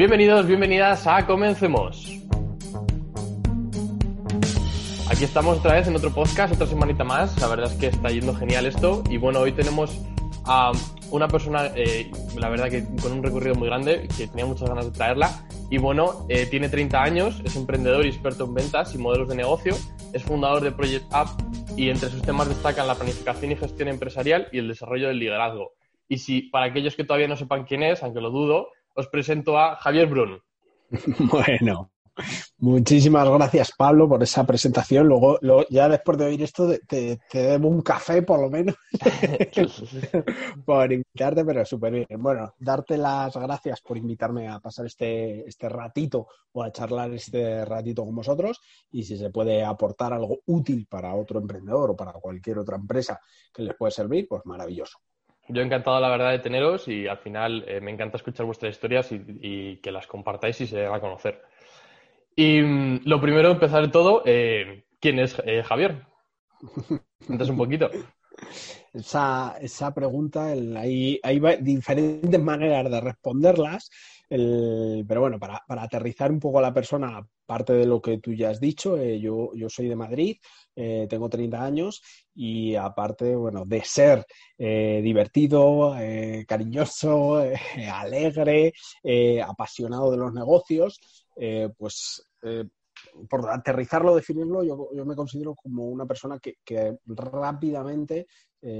Bienvenidos, bienvenidas a Comencemos. Aquí estamos otra vez en otro podcast, otra semanita más. La verdad es que está yendo genial esto. Y bueno, hoy tenemos a una persona, eh, la verdad que con un recorrido muy grande, que tenía muchas ganas de traerla. Y bueno, eh, tiene 30 años, es emprendedor y experto en ventas y modelos de negocio, es fundador de Project Up y entre sus temas destacan la planificación y gestión empresarial y el desarrollo del liderazgo. Y si para aquellos que todavía no sepan quién es, aunque lo dudo, os presento a Javier Brun. Bueno, muchísimas gracias Pablo por esa presentación. Luego, ya después de oír esto, te, debo un café por lo menos por invitarte, pero súper bien. Bueno, darte las gracias por invitarme a pasar este, este ratito o a charlar este ratito con vosotros y si se puede aportar algo útil para otro emprendedor o para cualquier otra empresa que les puede servir, pues maravilloso. Yo he encantado, la verdad, de teneros y al final eh, me encanta escuchar vuestras historias y, que las compartáis y se den a conocer. Y mm, lo primero, empezar de todo, eh, ¿quién es eh, Javier? Cuéntanos un poquito. Esa, esa pregunta, hay, hay, diferentes maneras de responderlas, pero bueno, para, para, aterrizar un poco a la persona, aparte de lo que tú ya has dicho, yo, yo soy de Madrid, eh, tengo 30 años y aparte, bueno, de ser eh, divertido, eh, cariñoso, alegre, apasionado de los negocios, pues por aterrizarlo, definirlo, yo, me considero como una persona que, rápidamente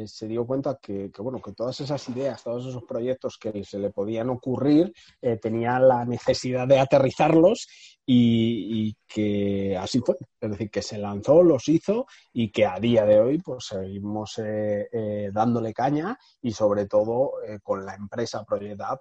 se dio cuenta que, bueno, que todas esas ideas, todos esos proyectos que se le podían ocurrir, tenían la necesidad de aterrizarlos y, que así fue. Es decir, que se lanzó, los hizo y que a día de hoy pues seguimos eh, eh, dándole caña y sobre todo eh, con la empresa Project Up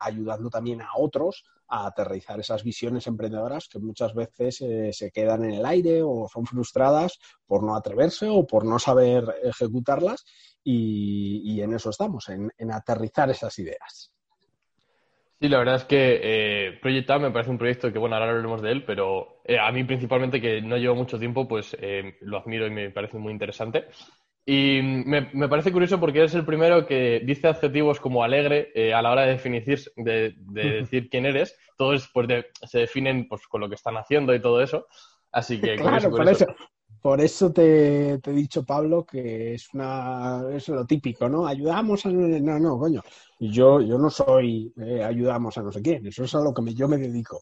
ayudando también a otros a aterrizar esas visiones emprendedoras que muchas veces se quedan en el aire o son frustradas por no atreverse o por no saber ejecutarlas y, en eso estamos, en aterrizar esas ideas. Sí, la verdad es que eh, Project me parece un proyecto que, bueno, ahora hablaremos de él, pero eh, a mí principalmente, que no llevo mucho tiempo, pues eh, lo admiro y me parece muy interesante. Y me, me, parece curioso porque eres el primero que dice adjetivos como alegre eh, a la hora de definir, de, decir quién eres. Todos pues, se definen pues, con lo que están haciendo y todo eso. Así que claro, por eso. Por eso te, he dicho, Pablo, que es una es lo típico, ¿no? Ayudamos a... No, no, coño. Yo, yo no soy eh, ayudamos a no sé quién, eso es a lo que yo me dedico.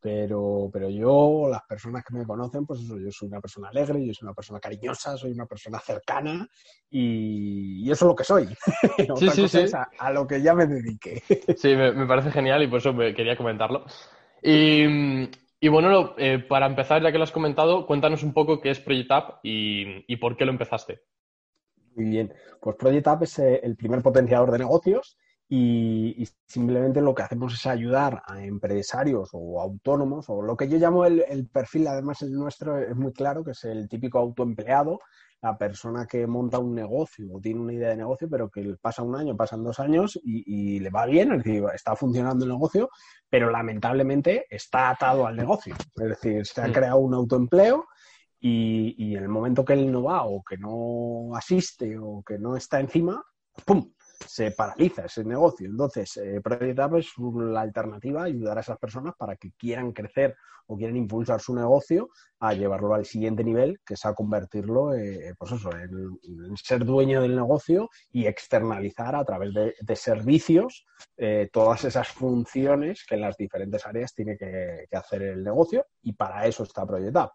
Pero, pero yo, las personas que me conocen, pues eso, yo soy una persona alegre, yo soy una persona cariñosa, soy una persona cercana y, eso es lo que soy. sí, sí, sí. a, lo que ya me dediqué. sí, me, me, parece genial y por eso me quería comentarlo. Y, y bueno, eh, para empezar, ya que lo has comentado, cuéntanos un poco qué es Project Up y, por qué lo empezaste. Muy bien, pues Project Up es eh, el primer potenciador de negocios y, simplemente lo que hacemos es ayudar a empresarios o autónomos o lo que yo llamo el perfil, además el nuestro es muy claro, que es el típico autoempleado la persona que monta un negocio o tiene una idea de negocio, pero que pasa un año, pasan dos años y, le va bien, es decir, está funcionando el negocio, pero lamentablemente está atado al negocio. Es decir, se ha creado un autoempleo y, y en el momento que él no va o que no asiste o que no está encima, ¡pum! Se paraliza ese negocio. Entonces, eh, Project Up es la alternativa, ayudar a esas personas para que quieran crecer o quieran impulsar su negocio a llevarlo al siguiente nivel, que es a convertirlo eh, pues eso, en, ser dueño del negocio y externalizar a través de, servicios eh, todas esas funciones que en las diferentes áreas tiene que, que hacer el negocio y para eso está Project Up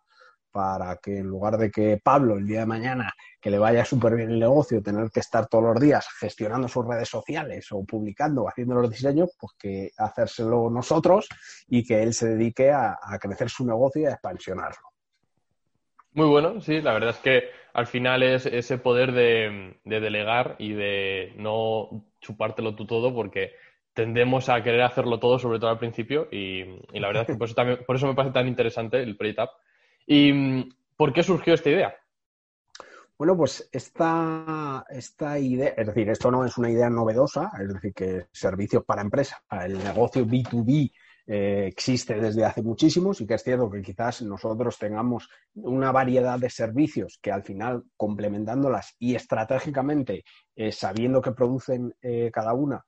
para que en lugar de que Pablo el día de mañana que le vaya súper bien el negocio, tener que estar todos los días gestionando sus redes sociales o publicando o haciendo los diseños, pues que hacérselo nosotros y que él se dedique a, crecer su negocio y a expansionarlo. Muy bueno, sí, la verdad es que al final es ese poder de, delegar y de no chupártelo tú todo porque tendemos a querer hacerlo todo, sobre todo al principio, y, la verdad es que por eso, también, por eso me parece tan interesante el Project Up ¿Y mm, por qué surgió esta idea? Bueno, pues esta, esta idea, es decir, esto no es una idea novedosa, es decir, que servicios para empresas, el negocio B2B eh, existe desde hace muchísimo, y que es cierto que quizás nosotros tengamos una variedad de servicios que al final complementándolas y estratégicamente eh, sabiendo que producen eh, cada una,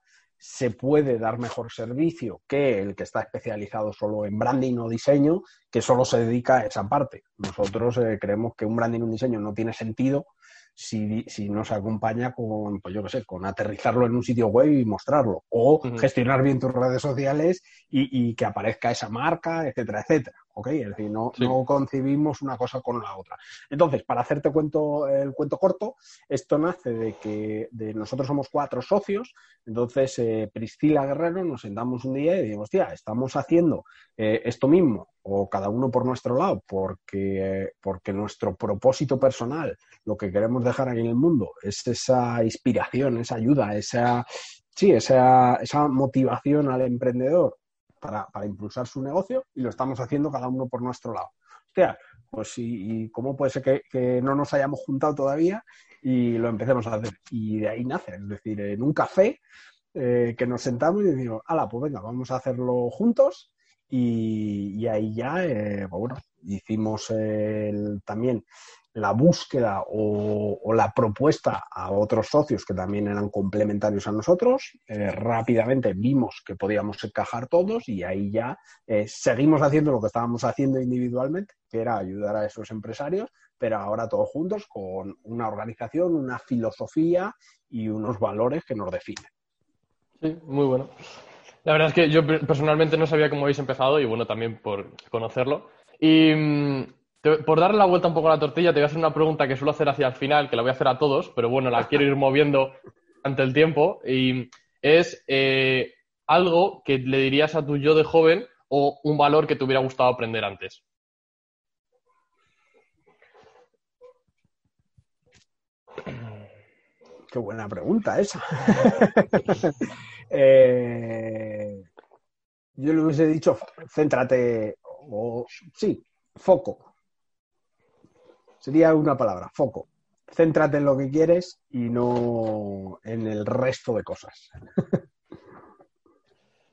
se puede dar mejor servicio que el que está especializado solo en branding o diseño, que solo se dedica a esa parte. Nosotros eh, creemos que un branding o un diseño no tiene sentido si, si no se acompaña con, pues yo qué sé, con aterrizarlo en un sitio web y mostrarlo, o gestionar bien tus redes sociales y, y, que aparezca esa marca, etcétera, etcétera. ¿Ok? Es decir, no, no, concibimos una cosa con la otra. Entonces, para hacerte cuento, el cuento corto, esto nace de que de nosotros somos cuatro socios, entonces eh, Priscila Guerrero nos sentamos un día y decimos, hostia, estamos haciendo eh, esto mismo, o cada uno por nuestro lado, porque, porque nuestro propósito personal, lo que queremos dejar aquí en el mundo, es esa inspiración, esa ayuda, esa, sí, esa, esa motivación al emprendedor para, impulsar su negocio y lo estamos haciendo cada uno por nuestro lado. Hostia, pues y, cómo puede ser que, no nos hayamos juntado todavía y lo empecemos a hacer. Y de ahí nace, es decir, en un café eh, que nos sentamos y decimos, ala, pues venga, vamos a hacerlo juntos y, ahí ya, eh, pues bueno, hicimos el, también la búsqueda o, la propuesta a otros socios que también eran complementarios a nosotros. Eh, rápidamente vimos que podíamos encajar todos y ahí ya eh, seguimos haciendo lo que estábamos haciendo individualmente, que era ayudar a esos empresarios, pero ahora todos juntos con una organización, una filosofía y unos valores que nos definen. Sí, muy bueno. La verdad es que yo personalmente no sabía cómo habéis empezado y bueno, también por conocerlo. Y mm, por darle la vuelta un poco a la tortilla, te voy a hacer una pregunta que suelo hacer hacia el final, que la voy a hacer a todos, pero bueno, la quiero ir moviendo ante el tiempo. Y es eh, algo que le dirías a tu yo de joven o un valor que te hubiera gustado aprender antes. Qué buena pregunta esa. Eh, yo le hubiese dicho, céntrate, o sí, foco. Sería una palabra, foco. Céntrate en lo que quieres y no en el resto de cosas.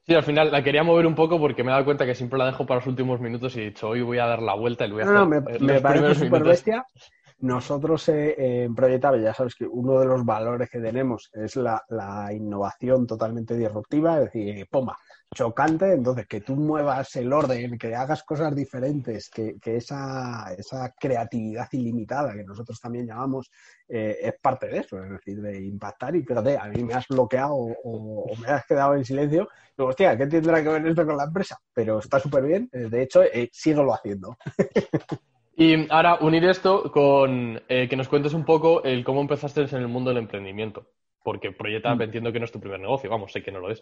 Sí, al final la quería mover un poco porque me he dado cuenta que siempre la dejo para los últimos minutos y he dicho, hoy voy a dar la vuelta y lo voy a hacer. No, me, me parece súper bestia. Nosotros eh, en Proyectable, ya sabes que uno de los valores que tenemos es la, la innovación totalmente disruptiva, es decir, pomba, chocante, entonces que tú muevas el orden, que hagas cosas diferentes, que, esa, esa, creatividad ilimitada que nosotros también llamamos, eh, es parte de eso, es decir, de impactar y fíjate, a mí me has bloqueado o, me has quedado en silencio, digo, hostia, ¿qué tendrá que ver esto con la empresa? Pero está súper bien, eh, de hecho, eh, lo haciendo. Y ahora unir esto con eh, que nos cuentes un poco el cómo empezaste en el mundo del emprendimiento. Porque Proyecta, mm. entiendo que no es tu primer negocio, vamos, sé que no lo es.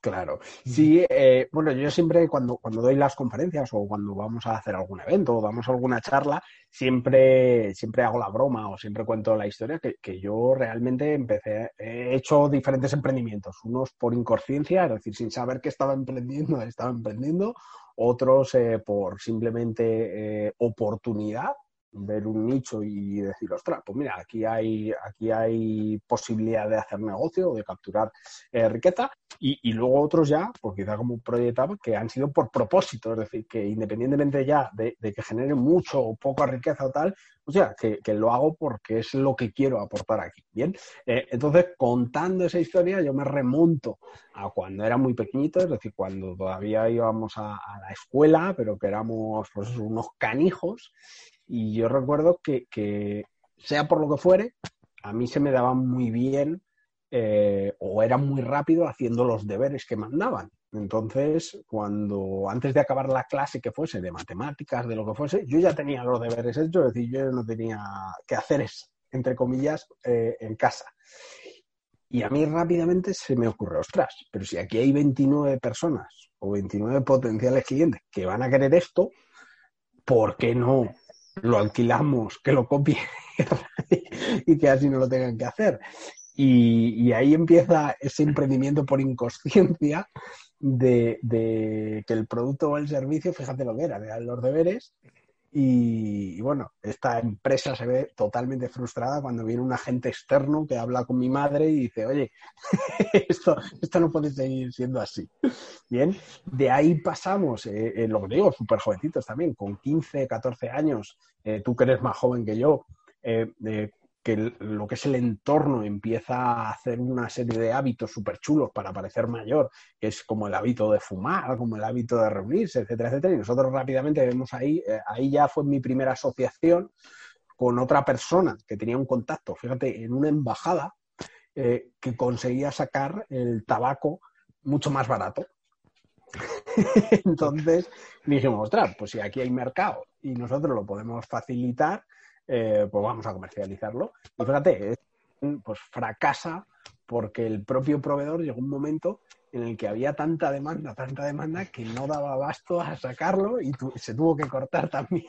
Claro. Sí, eh, bueno, yo siempre cuando, cuando doy las conferencias o cuando vamos a hacer algún evento o damos alguna charla, siempre, siempre hago la broma o siempre cuento la historia que, que yo realmente empecé, he hecho diferentes emprendimientos, unos por inconsciencia, es decir, sin saber que estaba emprendiendo, estaba emprendiendo, otros eh, por simplemente eh, oportunidad ver un nicho y decir, ostras, pues mira, aquí hay, aquí hay posibilidad de hacer negocio, de capturar eh, riqueza, y, luego otros ya, pues quizá como proyectaba, que han sido por propósito, es decir, que independientemente ya de, que genere mucho o poca riqueza o tal, o sea, que, lo hago porque es lo que quiero aportar aquí. Bien, eh, entonces contando esa historia, yo me remonto a cuando era muy pequeñito, es decir, cuando todavía íbamos a, la escuela, pero que éramos pues, unos canijos, y yo recuerdo que, sea por lo que fuere, a mí se me daba muy bien eh, o era muy rápido haciendo los deberes que mandaban. Entonces, cuando antes de acabar la clase que fuese de matemáticas, de lo que fuese, yo ya tenía los deberes hechos, es decir, yo no tenía que hacer eso, entre comillas, eh, en casa. Y a mí rápidamente se me ocurre, ostras, pero si aquí hay 29 personas o 29 potenciales clientes que van a querer esto, ¿por qué no lo alquilamos, que lo copie y que así no lo tengan que hacer. Y, ahí empieza ese emprendimiento por inconsciencia de, de, que el producto o el servicio, fíjate lo que era, de los deberes y, bueno, esta empresa se ve totalmente frustrada cuando viene un agente externo que habla con mi madre y dice, oye, esto, esto no puede seguir siendo así. Bien, de ahí pasamos, eh, eh lo que digo, súper jovencitos también, con 15, 14 años, eh, tú que eres más joven que yo, eh, que lo que es el entorno empieza a hacer una serie de hábitos súper chulos para parecer mayor, que es como el hábito de fumar, como el hábito de reunirse, etcétera, etcétera. Y nosotros rápidamente vemos ahí, eh, ahí ya fue mi primera asociación con otra persona que tenía un contacto, fíjate, en una embajada eh, que conseguía sacar el tabaco mucho más barato. Entonces dijimos, ostras, pues si aquí hay mercado y nosotros lo podemos facilitar, eh, pues vamos a comercializarlo. Y fíjate, pues fracasa porque el propio proveedor llegó un momento en el que había tanta demanda, tanta demanda que no daba abasto a sacarlo y se tuvo que cortar también.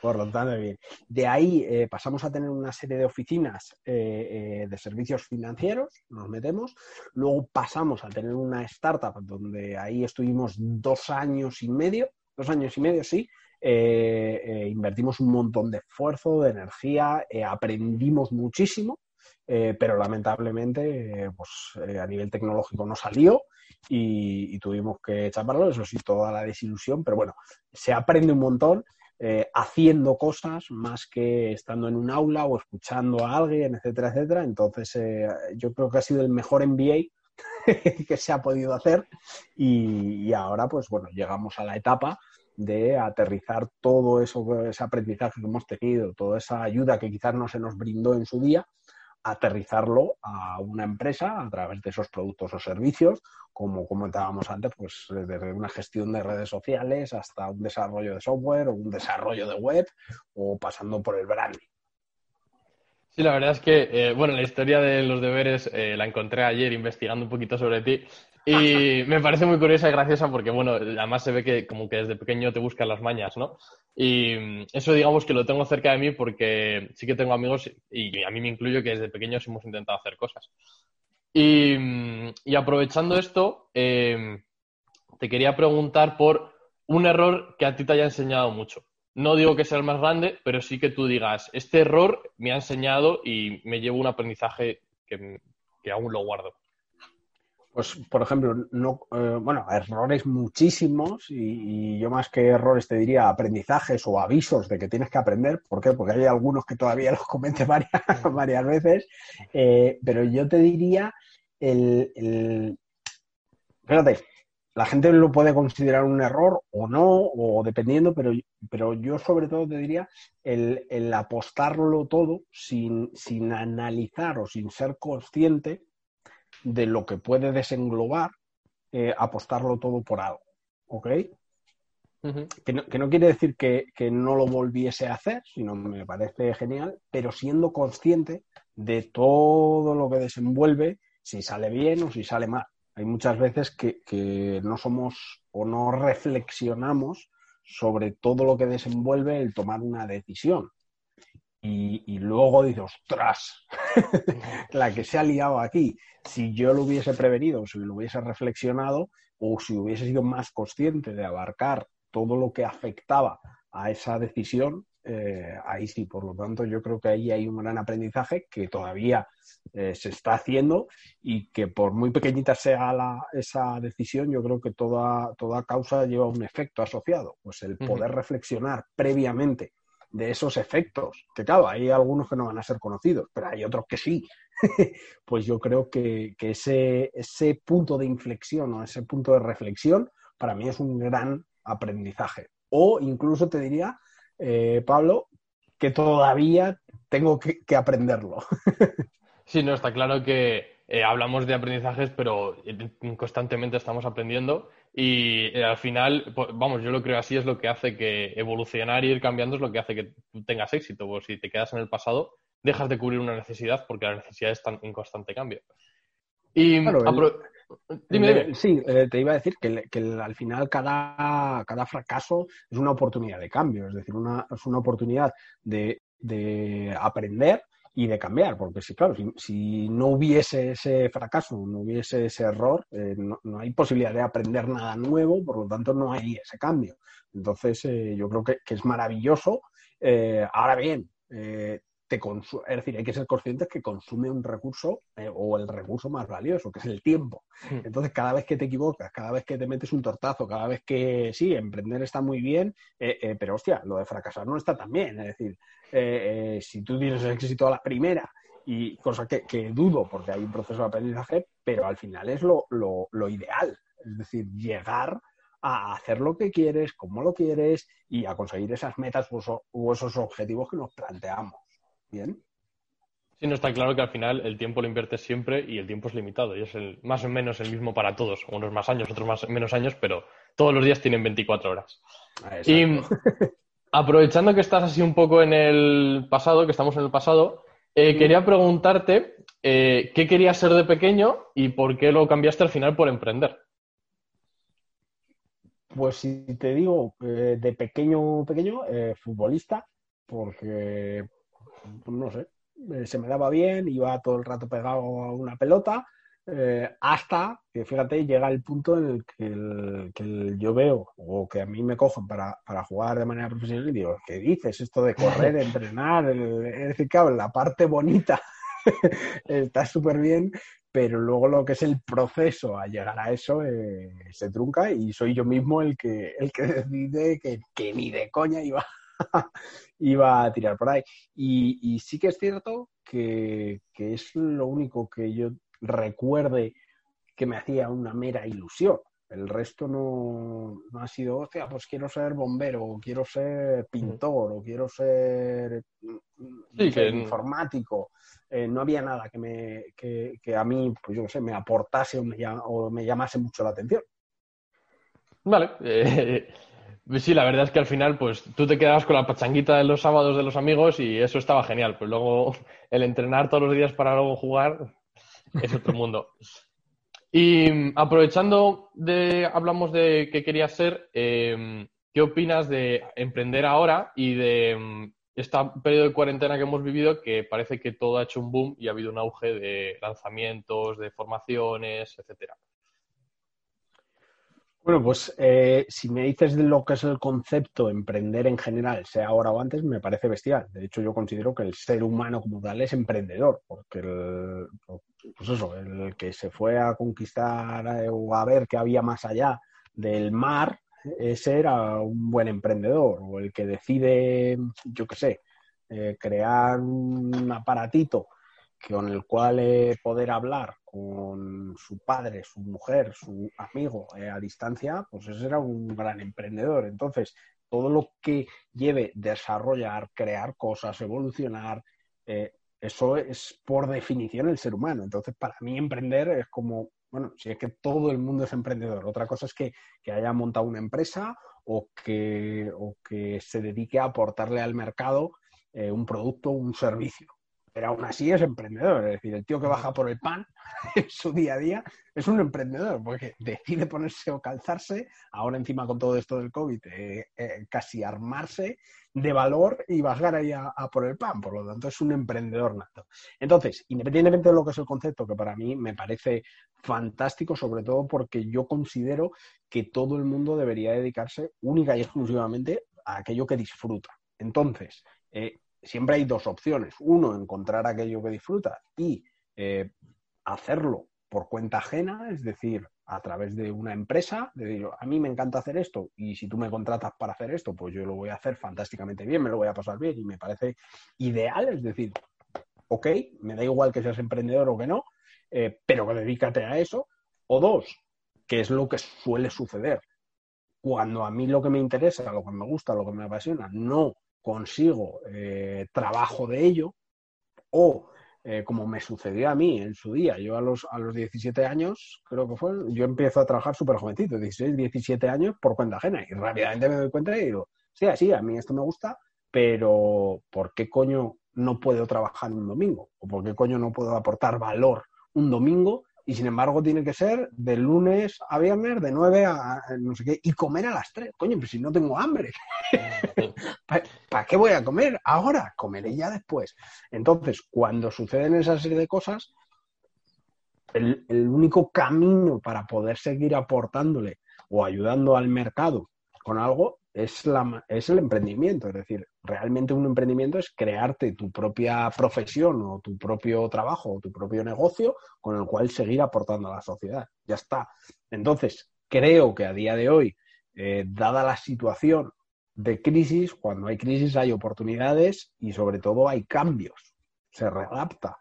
Por lo tanto, bien. De ahí eh, pasamos a tener una serie de oficinas eh, de servicios financieros, nos metemos. Luego pasamos a tener una startup donde ahí estuvimos dos años y medio, dos años y medio, sí, invertimos un montón de esfuerzo, de energía, eh, aprendimos muchísimo, pero lamentablemente pues, a nivel tecnológico no salió y, tuvimos que chaparlo, eso sí, toda la desilusión, pero bueno, se aprende un montón. haciendo cosas más que estando en un aula o escuchando a alguien, etcétera, etcétera. Entonces, yo creo que ha sido el mejor MBA que se ha podido hacer y, ahora, pues bueno, llegamos a la etapa de aterrizar todo eso, ese aprendizaje que hemos tenido, toda esa ayuda que quizás no se nos brindó en su día, aterrizarlo a una empresa a través de esos productos o servicios, como comentábamos antes, pues desde una gestión de redes sociales hasta un desarrollo de software o un desarrollo de web o pasando por el branding. Sí, la verdad es que, eh, bueno, la historia de los deberes eh, la encontré ayer investigando un poquito sobre ti y me parece muy curiosa y graciosa porque, bueno, además se ve que como que desde pequeño te buscan las mañas, ¿no? Y mm, eso digamos que lo tengo cerca de mí porque sí que tengo amigos, y a mí me incluyo, que desde pequeños hemos intentado hacer cosas. Y, mm, aprovechando esto, em, te quería preguntar por un error que a ti te haya enseñado mucho. No digo que sea el más grande, pero sí que tú digas, este error me ha enseñado y me llevo un aprendizaje que, aún lo guardo. Pues, por ejemplo, no, eh, bueno, errores muchísimos y, yo más que errores te diría aprendizajes o avisos de que tienes que aprender. ¿Por qué? Porque hay algunos que todavía los comenté varias, veces. Eh, pero yo te diría el, el... la gente lo puede considerar un error o no, o dependiendo, pero, pero yo sobre todo te diría el, el apostarlo todo sin, sin analizar o sin ser consciente de lo que puede desenglobar eh, apostarlo todo por algo. ¿Ok? que, no, quiere decir que, no lo volviese a hacer, sino me parece genial, pero siendo consciente de todo lo que desenvuelve, si sale bien o si sale mal. Hay muchas veces que, que no somos o no reflexionamos sobre todo lo que desenvuelve el tomar una decisión y, luego dices, ostras, la que se ha liado aquí. Si yo lo hubiese prevenido, si lo hubiese reflexionado o si hubiese sido más consciente de abarcar todo lo que afectaba a esa decisión, eh, ahí sí, por lo tanto, yo creo que ahí hay un gran aprendizaje que todavía eh, se está haciendo y que por muy pequeñita sea la, esa decisión, yo creo que toda, toda causa lleva un efecto asociado. Pues el poder reflexionar previamente de esos efectos, que claro, hay algunos que no van a ser conocidos, pero hay otros que sí. pues yo creo que, ese, ese punto de inflexión o ese punto de reflexión para mí es un gran aprendizaje. O incluso te diría, eh, Pablo, que todavía tengo que, aprenderlo. sí, no, está claro que eh, hablamos de aprendizajes, pero constantemente estamos aprendiendo y eh, al final, pues, vamos, yo lo creo así, es lo que hace que evolucionar y ir cambiando es lo que hace que tú tengas éxito. Pues si te quedas en el pasado, dejas de cubrir una necesidad porque la necesidad está en constante cambio. Y dime, Sí, eh, te iba a decir que, al final cada, cada, fracaso es una oportunidad de cambio, es decir, una, es una oportunidad de, de aprender y de cambiar, porque si, claro, si, no hubiese ese fracaso, no hubiese ese error, eh, no, hay posibilidad de aprender nada nuevo, por lo tanto no hay ese cambio. Entonces, eh, yo creo que, es maravilloso. Eh, ahora bien, te es decir, hay que ser conscientes que consume un recurso eh, o el recurso más valioso, que es el tiempo. Hmm. Entonces, cada vez que te equivocas, cada vez que te metes un tortazo, cada vez que sí, emprender está muy bien, eh, eh, pero hostia, lo de fracasar no está tan bien. Es decir, si tú tienes éxito a la primera, y cosa que, dudo porque hay un proceso de aprendizaje, pero al final es lo, lo ideal. Es decir, llegar a hacer lo que quieres, como lo quieres y a conseguir esas metas u, esos objetivos que nos planteamos. ¿Bien? Sí, no está claro que al final el tiempo lo inviertes siempre y el tiempo es limitado y es el, más o menos el mismo para todos, unos más años, otros más, menos años, pero todos los días tienen 24 horas. Y aprovechando que estás así un poco en el pasado, que estamos en el pasado, eh, quería preguntarte eh, qué querías ser de pequeño y por qué lo cambiaste al final por emprender. Pues si te digo, eh, de pequeño, pequeño, futbolista, porque, no sé, eh, se me daba bien, iba todo el rato pegado a una pelota, hasta que, fíjate, llega el punto en el que, el que yo veo, o que a mí me cogen para, para, jugar de manera profesional, y digo, ¿qué dices? Esto de correr, entrenar, es decir, claro, la parte bonita está súper bien, pero luego lo que es el proceso a llegar a eso eh, se trunca y soy yo mismo el que, el que decide que, ni de coña iba, iba a tirar por ahí. Y, sí que es cierto que, es lo único que yo recuerde que me hacía una mera ilusión. El resto no, ha sido, hostia, pues quiero ser bombero, o quiero ser pintor, o quiero ser informático. Eh, no había nada que, me, que, a mí, pues yo no sé, me aportase o me, o me llamase mucho la atención. Vale. Eh, sí, la verdad es que al final, pues tú te quedabas con la pachanguita de los sábados de los amigos y eso estaba genial. Pues luego el entrenar todos los días para luego jugar es otro mundo. Y aprovechando de, hablamos de qué querías ser, eh, ¿qué opinas de emprender ahora y de este periodo de cuarentena que hemos vivido que parece que todo ha hecho un boom y ha habido un auge de lanzamientos, de formaciones, etcétera. Bueno, pues eh, si me dices de lo que es el concepto emprender en general, sea ahora o antes, me parece bestial. De hecho, yo considero que el ser humano como tal es emprendedor, porque el, pues eso, el que se fue a conquistar eh, o a ver qué había más allá del mar, ese era un buen emprendedor o el que decide, yo qué sé, eh, crear un aparatito con el cual eh, poder hablar con su padre, su mujer, su amigo eh, a distancia, pues ese era un gran emprendedor. Entonces, todo lo que lleve desarrollar, crear cosas, evolucionar, eso es por definición el ser humano. Entonces, para mí emprender es como bueno, si es que todo el mundo es emprendedor. Otra cosa es que, haya montado una empresa o que, que, se dedique a aportarle al mercado eh, un producto o un servicio pero aún así es emprendedor. Es decir, el tío que baja por el pan en su día a día es un emprendedor, porque decide ponerse o calzarse, ahora encima con todo esto del COVID, eh, eh, casi armarse de valor y bajar ahí a, por el pan. Por lo tanto, es un emprendedor nato. Entonces, independientemente de lo que es el concepto, que para mí me parece fantástico, sobre todo porque yo considero que todo el mundo debería dedicarse única y exclusivamente a aquello que disfruta. Entonces, eh, siempre hay dos opciones. Uno, encontrar aquello que disfruta y eh, hacerlo por cuenta ajena, es decir, a través de una empresa, de decir, a mí me encanta hacer esto y si tú me contratas para hacer esto, pues yo lo voy a hacer fantásticamente bien, me lo voy a pasar bien y me parece ideal, es decir, ok, me da igual que seas emprendedor o que no, eh, pero dedícate a eso. O dos, que es lo que suele suceder. Cuando a mí lo que me interesa, lo que me gusta, lo que me apasiona, no consigo eh, trabajo de ello o eh, como me sucedió a mí en su día, yo a los, a los 17 años, creo que fue, yo empiezo a trabajar súper jovencito, 16, 17 años por cuenta ajena y rápidamente me doy cuenta y digo, sí, así, a mí esto me gusta, pero ¿por qué coño no puedo trabajar un domingo? ¿O por qué coño no puedo aportar valor un domingo y sin embargo tiene que ser de lunes a viernes, de 9 a, no sé qué, y comer a las 3. Coño, pues si no tengo hambre, ¿para qué voy a comer ahora? Comeré ya después. Entonces, cuando suceden esa serie de cosas, el, único camino para poder seguir aportándole o ayudando al mercado con algo es, la, es el emprendimiento. Es decir, Realmente un emprendimiento es crearte tu propia profesión o tu propio trabajo o tu propio negocio con el cual seguir aportando a la sociedad. Ya está. Entonces, creo que a día de hoy, eh, dada la situación de crisis, cuando hay crisis hay oportunidades y sobre todo hay cambios. Se readapta.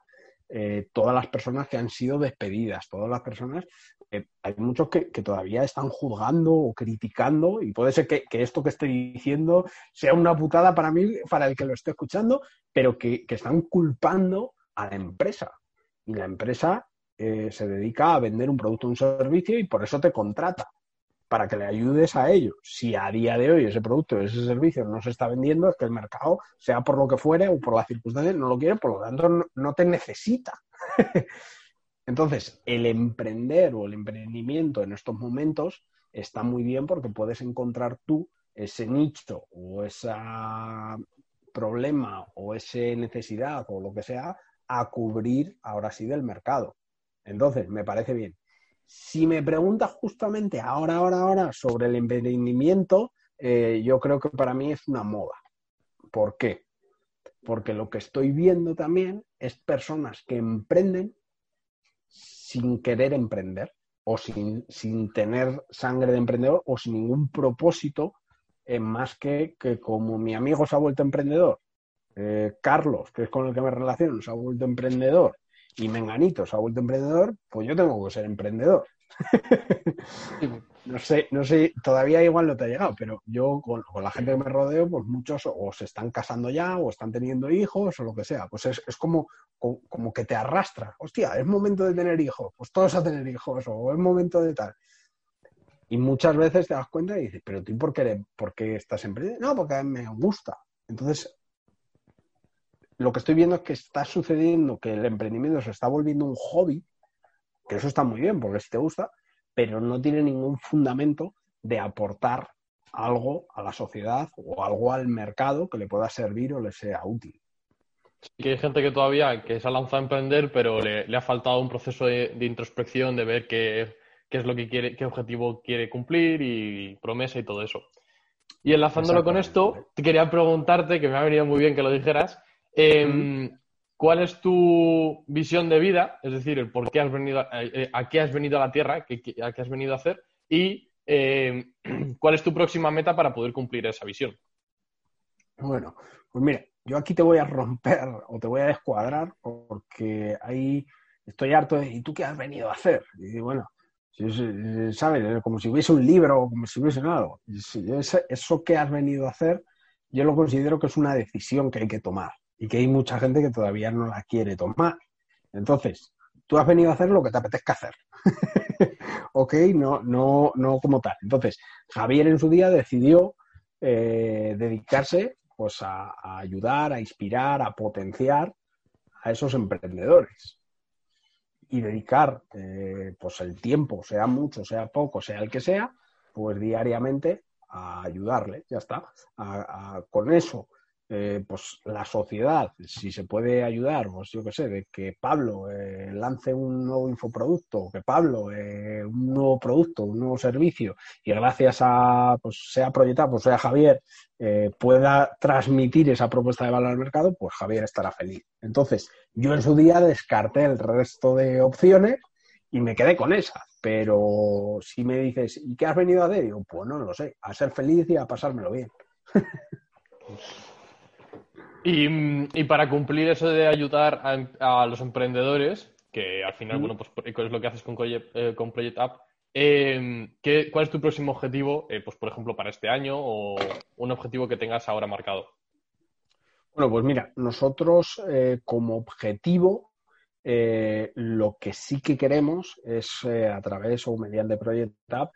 Eh, todas las personas que han sido despedidas, todas las personas, eh, hay muchos que, todavía están juzgando o criticando y puede ser que, esto que estoy diciendo sea una putada para mí, para el que lo esté escuchando, pero que, están culpando a la empresa. Y la empresa eh, se dedica a vender un producto o un servicio y por eso te contrata para que le ayudes a ello. Si a día de hoy ese producto o ese servicio no se está vendiendo, es que el mercado, sea por lo que fuere o por las circunstancias, no lo quiere, por lo tanto no, te necesita. Entonces, el emprender o el emprendimiento en estos momentos está muy bien porque puedes encontrar tú ese nicho o ese problema o esa necesidad o lo que sea a cubrir ahora sí del mercado. Entonces, me parece bien. Si me preguntas justamente ahora, ahora, ahora sobre el emprendimiento, eh, yo creo que para mí es una moda. ¿Por qué? Porque lo que estoy viendo también es personas que emprenden sin querer emprender o sin, tener sangre de emprendedor o sin ningún propósito en más que que como mi amigo se ha vuelto emprendedor, eh, Carlos, que es con el que me relaciono, se ha vuelto emprendedor y Menganito se ha vuelto emprendedor, pues yo tengo que ser emprendedor. No sé, no sé, todavía igual no te ha llegado, pero yo con, la gente que me rodeo, pues muchos o se están casando ya, o están teniendo hijos, o lo que sea. Pues es, como, como que te arrastra. Hostia, es momento de tener hijos, pues todos a tener hijos, o es momento de tal. Y muchas veces te das cuenta y dices, pero tú por qué, por qué estás emprendiendo? No, porque me gusta. Entonces, lo que estoy viendo es que está sucediendo que el emprendimiento se está volviendo un hobby, que eso está muy bien porque si te gusta, pero no tiene ningún fundamento de aportar algo a la sociedad o algo al mercado que le pueda servir o le sea útil. Sí, que hay gente que todavía que se ha lanzado a emprender, pero le, ha faltado un proceso de, introspección, de ver qué, qué, es lo que quiere, qué objetivo quiere cumplir y promesa y todo eso. Y enlazándolo con esto, te quería preguntarte, que me ha venido muy bien que lo dijeras, Em, ¿Cuál es tu visión de vida? Es decir, el por qué has venido, a, eh, a qué has venido a la Tierra, qué, a qué has venido a hacer y em, cuál es tu próxima meta para poder cumplir esa visión. Bueno, pues mira, yo aquí te voy a romper o te voy a descuadrar porque ahí estoy harto de, ¿y tú qué has venido a hacer? Y bueno, ¿sabes? Como si hubiese un libro o como si hubiese algo. Eso que has venido a hacer, yo lo considero que es una decisión que hay que tomar y que hay mucha gente que todavía no la quiere tomar. Entonces, tú has venido a hacer lo que te apetezca hacer. ok, no, no, no como tal. Entonces, Javier en su día decidió eh, dedicarse pues, a, ayudar, a inspirar, a potenciar a esos emprendedores. Y dedicar eh, pues el tiempo, sea mucho, sea poco, sea el que sea, pues diariamente a ayudarle, ya está. con eso eh, pues la sociedad, si se puede ayudar, pues yo qué sé, de que Pablo eh, lance un nuevo infoproducto, que Pablo eh, un nuevo producto, un nuevo servicio, y gracias a, pues sea proyectado, pues sea Javier, pueda transmitir esa propuesta de valor al mercado, pues Javier estará feliz. Entonces, yo en su día descarté el resto de opciones y me quedé con esa. Pero si me dices, ¿y qué has venido a hacer? Digo, pues no lo sé, a ser feliz y a pasármelo bien. Y, para cumplir eso de ayudar a, los emprendedores, que al final, bueno, pues es lo que haces con, eh, con Project App, em, ¿cuál es tu próximo objetivo, eh, pues por ejemplo, para este año o un objetivo que tengas ahora marcado? Bueno, pues mira, nosotros eh, como objetivo lo que sí que queremos es a través o mediante Project App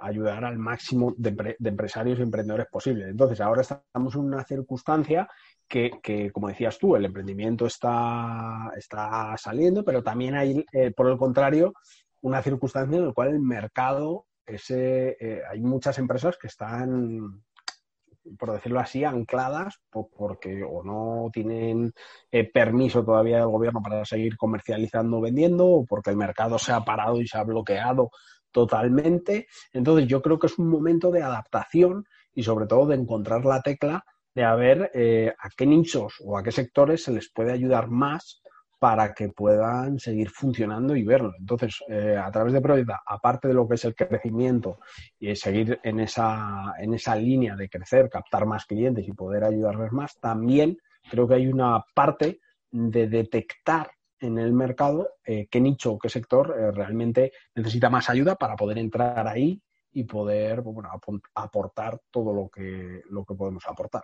ayudar al máximo de, de, empresarios y emprendedores posible. Entonces, ahora estamos en una circunstancia que, como decías tú, el emprendimiento está, está saliendo, pero también hay, eh, por el contrario, una circunstancia en la cual el mercado, ese, eh, hay muchas empresas que están, por decirlo así, ancladas porque o no tienen eh, permiso todavía del gobierno para seguir comercializando o vendiendo, o porque el mercado se ha parado y se ha bloqueado totalmente. Entonces yo creo que es un momento de adaptación y sobre todo de encontrar la tecla de a ver eh, a qué nichos o a qué sectores se les puede ayudar más para que puedan seguir funcionando y verlo. Entonces, eh, a través de Proyecta, aparte de lo que es el crecimiento y seguir en esa, en esa línea de crecer, captar más clientes y poder ayudarles más, también creo que hay una parte de detectar en el mercado eh, qué nicho o qué sector realmente necesita más ayuda para poder entrar ahí y poder bueno, aportar todo lo que, lo que podemos aportar.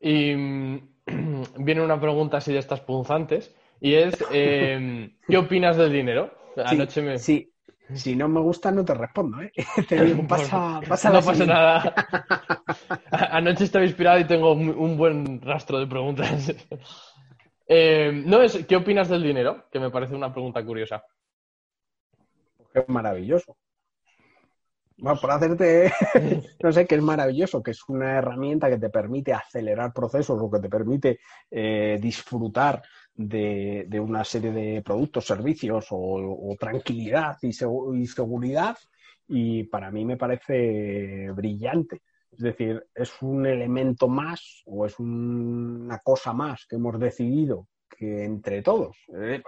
Y mm, viene una pregunta así de estas punzantes y es, em, ¿qué opinas del dinero? Anoche me... sí, si no me gusta, no te respondo, ¿eh? pasa, pasa no pasa nada. Anoche estaba inspirado y tengo un buen rastro de preguntas. Eh, no es, ¿qué opinas del dinero? Que me parece una pregunta curiosa. Es maravilloso. Bueno, por hacerte, no sé, que es maravilloso, que es una herramienta que te permite acelerar procesos o que te permite eh, disfrutar de, una serie de productos, servicios o, tranquilidad y, seguridad. Y para mí me parece brillante. Es decir, es un elemento más o es una cosa más que hemos decidido que entre todos. Eh,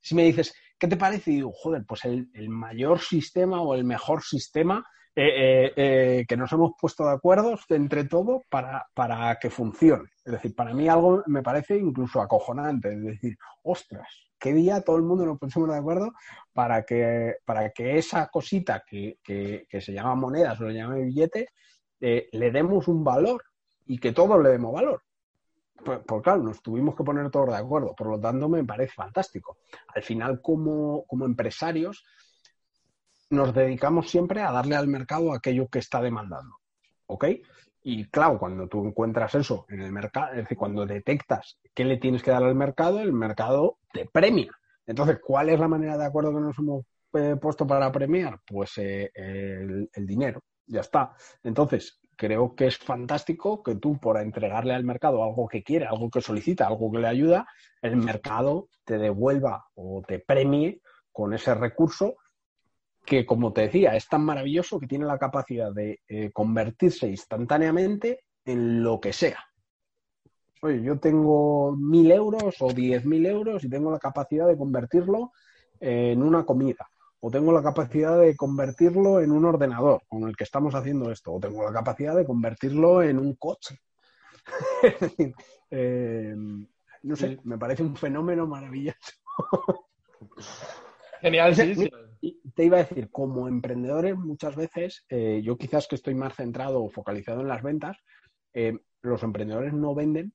si me dices, ¿qué te parece? Y digo, joder, pues el, mayor sistema o el mejor sistema eh, eh, que nos hemos puesto de acuerdo entre todos para, para que funcione. Es decir, para mí algo me parece incluso acojonante. Es decir, ostras, ¿qué día todo el mundo nos pusimos de acuerdo para que, para que esa cosita que, que, se llama moneda o se llama billete eh, le demos un valor y que todos le demos valor. Pues, pues, claro, nos tuvimos que poner todos de acuerdo. Por lo tanto, me parece fantástico. Al final, como, como empresarios, nos dedicamos siempre a darle al mercado aquello que está demandando. ¿Ok? Y claro, cuando tú encuentras eso en el mercado, es decir, cuando detectas qué le tienes que dar al mercado, el mercado te premia. Entonces, ¿cuál es la manera de acuerdo que nos hemos eh, puesto para premiar? Pues eh, el dinero ya está. Entonces, creo que es fantástico que tú, por entregarle al mercado algo que quiere, algo que solicita, algo que le ayuda, el mercado te devuelva o te premie con ese recurso que, como te decía, es tan maravilloso que tiene la capacidad de eh, convertirse instantáneamente en lo que sea. Oye, yo tengo mil euros o diez mil euros y tengo la capacidad de convertirlo en una comida o tengo la capacidad de convertirlo en un ordenador con el que estamos haciendo esto, o tengo la capacidad de convertirlo en un coche. Eh, no sé, me parece un fenómeno maravilloso. Genial, sí, sí. Te iba a decir, como emprendedores, muchas veces, eh, yo quizás que estoy más centrado o focalizado en las ventas, eh, los emprendedores no venden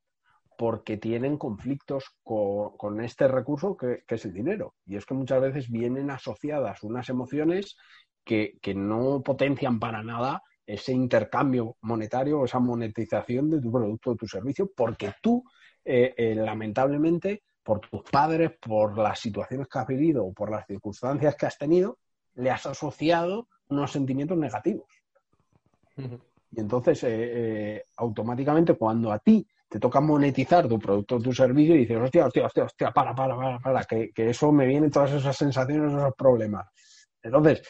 porque tienen conflictos con, este recurso que, es el dinero. Y es que muchas veces vienen asociadas unas emociones que, no potencian para nada ese intercambio monetario o esa monetización de tu producto o tu servicio, porque tú, eh, eh, lamentablemente, por tus padres, por las situaciones que has vivido o por las circunstancias que has tenido, le has asociado unos sentimientos negativos. Y entonces, eh, automáticamente, cuando a ti te toca monetizar tu producto o tu servicio y dices, hostia, hostia, hostia, hostia, para, para, para, para, que, eso me vienen todas esas sensaciones, esos problemas. Entonces,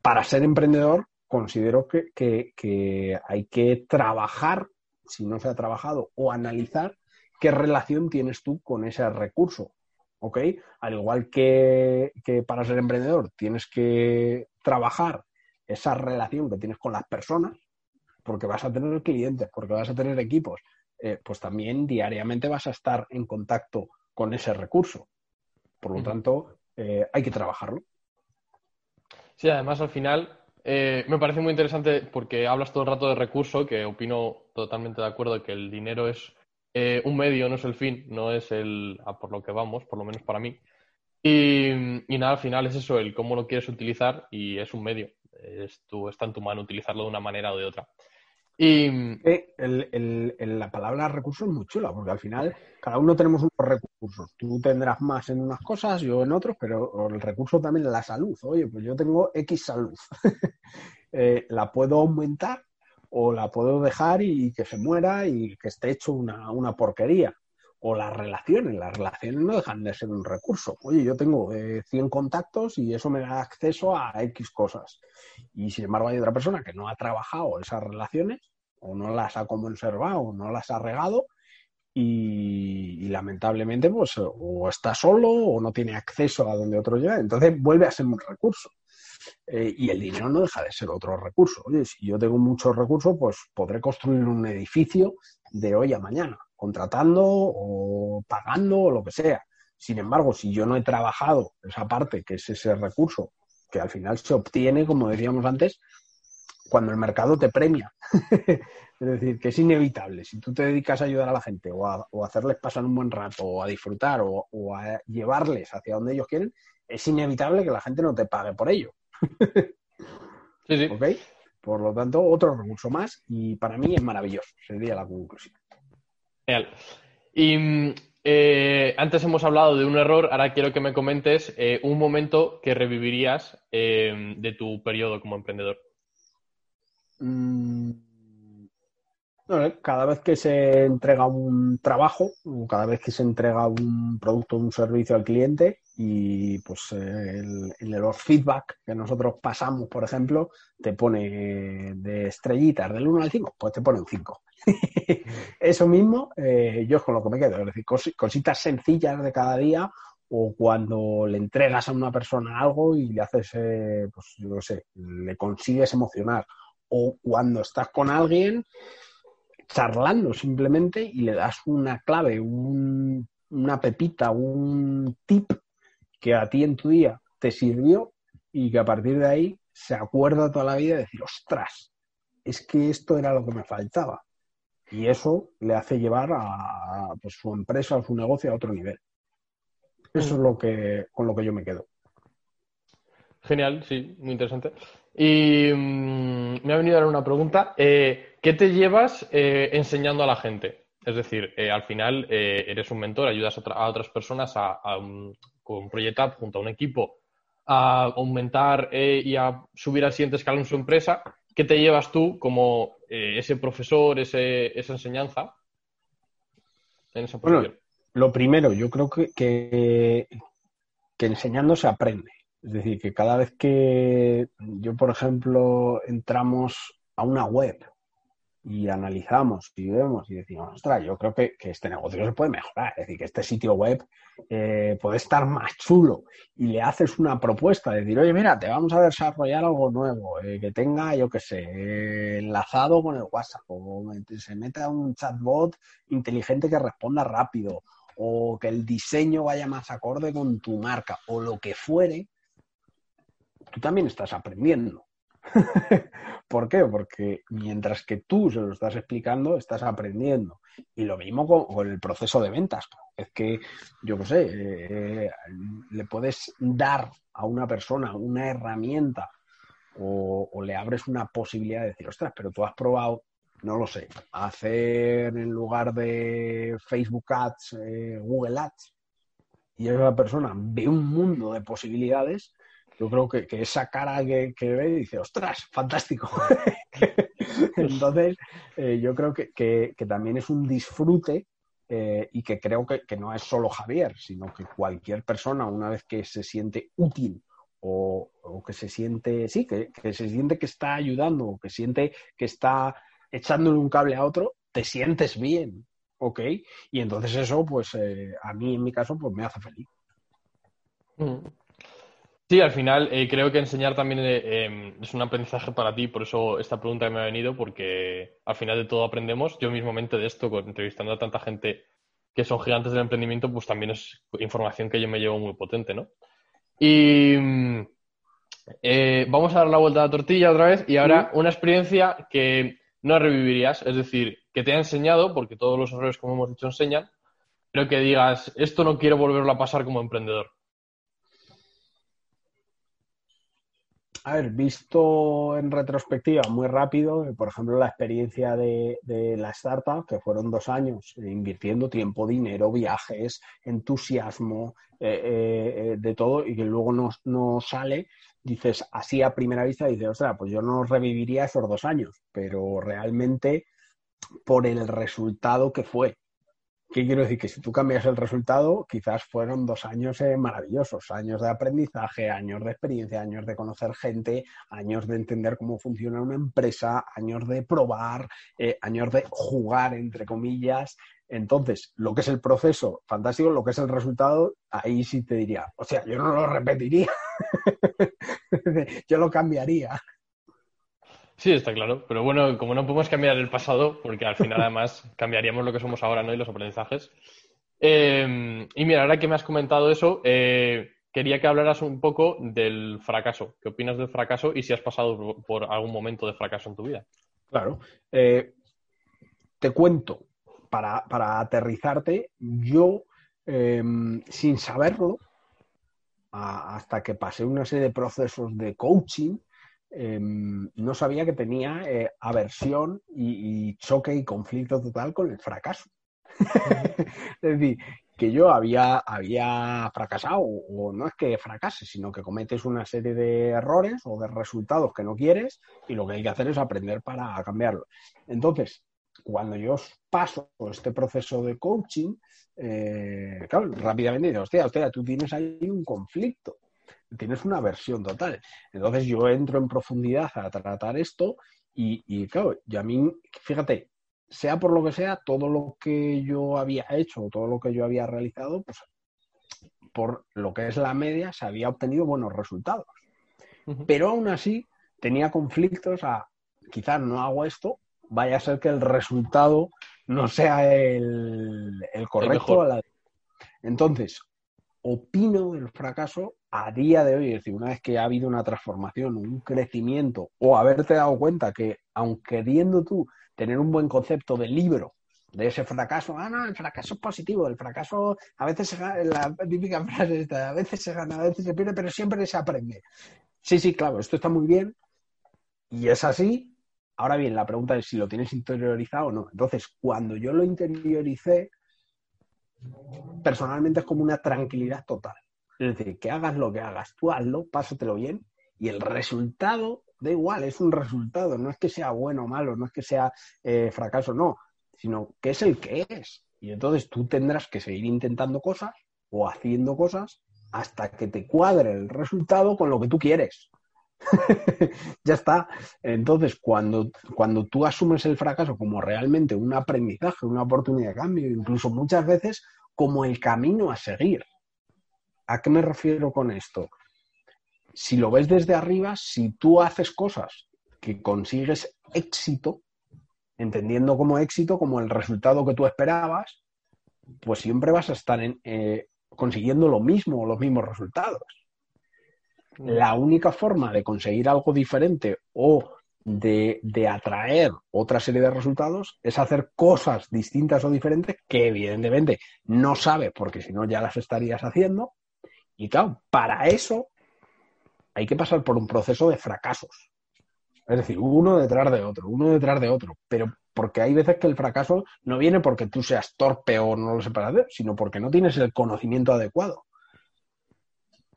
para ser emprendedor, considero que, hay que trabajar, si no se ha trabajado, o analizar qué relación tienes tú con ese recurso. ¿Ok? Al igual que, que para ser emprendedor tienes que trabajar esa relación que tienes con las personas, porque vas a tener clientes, porque vas a tener equipos, eh, pues también diariamente vas a estar en contacto con ese recurso. Por lo tanto, eh, hay que trabajarlo. Sí, además al final eh, me parece muy interesante porque hablas todo el rato de recurso, que opino totalmente de acuerdo que el dinero es un medio, no es el fin, no es el a por lo que vamos, por lo menos para mí. Y, y, nada, al final es eso, el cómo lo quieres utilizar y es un medio. Es tu, está en tu mano utilizarlo de una manera o de otra. Y la palabra recurso es muy chula, porque al final cada uno tenemos unos recursos. Tú tendrás más en unas cosas, yo en otros, pero el recurso también es la salud. Oye, pues yo tengo X salud. Eh, la puedo aumentar o la puedo dejar y que se muera y que esté hecho una, porquería. O las relaciones. Las relaciones no dejan de ser un recurso. Oye, yo tengo eh, 100 contactos y eso me da acceso a X cosas. Y sin embargo hay otra persona que no ha trabajado esas relaciones o no las ha conservado o no las ha regado y, lamentablemente pues o está solo o no tiene acceso a donde otro llega. Entonces vuelve a ser un recurso. Eh, y el dinero no deja de ser otro recurso. Oye, si yo tengo muchos recursos, pues podré construir un edificio de hoy a mañana contratando o pagando o lo que sea. Sin embargo, si yo no he trabajado esa parte, que es ese recurso, que al final se obtiene, como decíamos antes, cuando el mercado te premia. es decir, que es inevitable. Si tú te dedicas a ayudar a la gente o a, hacerles pasar un buen rato o a disfrutar o, a llevarles hacia donde ellos quieren, es inevitable que la gente no te pague por ello. sí, sí. Por lo tanto, otro recurso más y para mí es maravilloso, sería la conclusión. Genial. Y eh, antes hemos hablado de un error, ahora quiero que me comentes eh, un momento que revivirías eh, de tu periodo como emprendedor. Mm, cada vez que se entrega un trabajo, cada vez que se entrega un producto un servicio al cliente y pues el, los feedback que nosotros pasamos, por ejemplo, te pone de estrellitas del 1 al 5, pues te pone un 5. Eso mismo, eh, yo es con lo que me quedo, es decir, cositas sencillas de cada día o cuando le entregas a una persona algo y le haces, eh, pues yo no sé, le consigues emocionar o cuando estás con alguien charlando simplemente y le das una clave, una pepita, un tip que a ti en tu día te sirvió y que a partir de ahí se acuerda toda la vida de decir, ostras, es que esto era lo que me faltaba. Y eso le hace llevar a, pues, su empresa o su negocio a otro nivel. Eso es lo que, con lo que yo me quedo. Genial, sí, muy interesante. Y mm, me ha venido a dar una pregunta. Eh, ¿Qué te llevas eh, enseñando a la gente? Es decir, eh, al final eres un mentor, ayudas a, otras personas a, con Project Up junto a un equipo a aumentar y a subir al siguiente escalón su empresa. ¿Qué te llevas tú como ese profesor, ese, esa enseñanza en esa posición? Bueno, lo primero, yo creo que, que, que enseñando se aprende. Es decir, que cada vez que yo, por ejemplo, entramos a una web y analizamos y vemos y decimos, ostras, yo creo que, este negocio se puede mejorar, es decir, que este sitio web eh, puede estar más chulo y le haces una propuesta de decir, oye, mira, te vamos a desarrollar algo nuevo, eh, que tenga, yo qué sé, enlazado con el WhatsApp o se meta un chatbot inteligente que responda rápido o que el diseño vaya más acorde con tu marca o lo que fuere, tú también estás aprendiendo. ¿Por qué? Porque mientras que tú se lo estás explicando, estás aprendiendo. Y lo mismo con, el proceso de ventas. Es que, yo qué sé, eh, le puedes dar a una persona una herramienta o, le abres una posibilidad de decir, ostras, pero tú has probado, no lo sé, hacer en lugar de Facebook Ads, eh, Google Ads. Y esa persona ve un mundo de posibilidades yo creo que, esa cara que, ve dice, ostras, fantástico. Entonces, eh, yo creo que, también es un disfrute eh, y que creo que, no es solo Javier, sino que cualquier persona, una vez que se siente útil o, que se siente, sí, que, se siente que está ayudando o que siente que está echándole un cable a otro, te sientes bien, ¿ok? Y entonces eso, pues eh, a mí en mi caso, pues me hace feliz. Mm. Sí, al final eh, creo que enseñar también eh, em, es un aprendizaje para ti, por eso esta pregunta me ha venido, porque al final de todo aprendemos. Yo mismamente de esto, entrevistando a tanta gente que son gigantes del emprendimiento, pues también es información que yo me llevo muy potente, ¿no? Y mm, eh, vamos a dar la vuelta a la tortilla otra vez y ahora una experiencia que no revivirías, es decir, que te ha enseñado, porque todos los errores, como hemos dicho, enseñan, pero que digas, esto no quiero volverlo a pasar como emprendedor. A ver, visto en retrospectiva muy rápido, por ejemplo, la experiencia de, la startup, que fueron dos años eh, invirtiendo tiempo, dinero, viajes, entusiasmo, eh, eh, de todo, y que luego no, sale, dices así a primera vista, dices, ostras, pues yo no reviviría esos dos años, pero realmente por el resultado que fue. ¿Qué quiero decir? Que si tú cambias el resultado, quizás fueron dos años eh, maravillosos, años de aprendizaje, años de experiencia, años de conocer gente, años de entender cómo funciona una empresa, años de probar, eh, años de jugar, entre comillas. Entonces, lo que es el proceso, fantástico, lo que es el resultado, ahí sí te diría, o sea, yo no lo repetiría, yo lo cambiaría. Sí, está claro. Pero bueno, como no podemos cambiar el pasado, porque al final además cambiaríamos lo que somos ahora, ¿no? Y los aprendizajes. Eh, y mira, ahora que me has comentado eso, eh, quería que hablaras un poco del fracaso. ¿Qué opinas del fracaso y si has pasado por algún momento de fracaso en tu vida? Claro. Eh, te cuento, para, para aterrizarte, yo, sin saberlo, hasta que pasé una serie de procesos de coaching, Em, no sabía que tenía eh, aversión y, choque y conflicto total con el fracaso. es decir, que yo había, había fracasado, o no es que fracase, sino que cometes una serie de errores o de resultados que no quieres y lo que hay que hacer es aprender para cambiarlo. Entonces, cuando yo paso este proceso de coaching, eh, claro, rápidamente digo, hostia, hostia, tú tienes ahí un conflicto tienes una versión total. Entonces yo entro en profundidad a tratar esto y, y claro, y a mí, fíjate, sea por lo que sea, todo lo que yo había hecho, todo lo que yo había realizado, pues por lo que es la media, se había obtenido buenos resultados. Pero aún así tenía conflictos a, quizás no hago esto, vaya a ser que el resultado no sea el, correcto. Entonces, opino del fracaso a día de hoy, es decir, una vez que ha habido una transformación, un crecimiento, o haberte dado cuenta que, aunque queriendo tú tener un buen concepto del libro, de ese fracaso, ah, no, el fracaso es positivo, el fracaso a veces se gana, la típica frase esta, a veces se gana, a veces se pierde, pero siempre se aprende. Sí, sí, claro, esto está muy bien y es así. Ahora bien, la pregunta es si lo tienes interiorizado o no. Entonces, cuando yo lo interioricé, personalmente es como una tranquilidad total. Es decir, que hagas lo que hagas, tú hazlo, pásatelo bien y el resultado da igual, es un resultado, no es que sea bueno o malo, no es que sea eh, fracaso, no, sino que es el que es. Y entonces tú tendrás que seguir intentando cosas o haciendo cosas hasta que te cuadre el resultado con lo que tú quieres. ya está. Entonces, cuando, cuando tú asumes el fracaso como realmente un aprendizaje, una oportunidad de cambio, incluso muchas veces como el camino a seguir, ¿A qué me refiero con esto? Si lo ves desde arriba, si tú haces cosas que consigues éxito, entendiendo como éxito como el resultado que tú esperabas, pues siempre vas a estar eh, consiguiendo lo mismo o los mismos resultados. La única forma de conseguir algo diferente o de, de, atraer otra serie de resultados es hacer cosas distintas o diferentes que evidentemente no sabes porque si no ya las estarías haciendo y claro, para eso hay que pasar por un proceso de fracasos. Es decir, uno detrás de otro, uno detrás de otro. Pero porque hay veces que el fracaso no viene porque tú seas torpe o no lo sepas hacer, sino porque no tienes el conocimiento adecuado.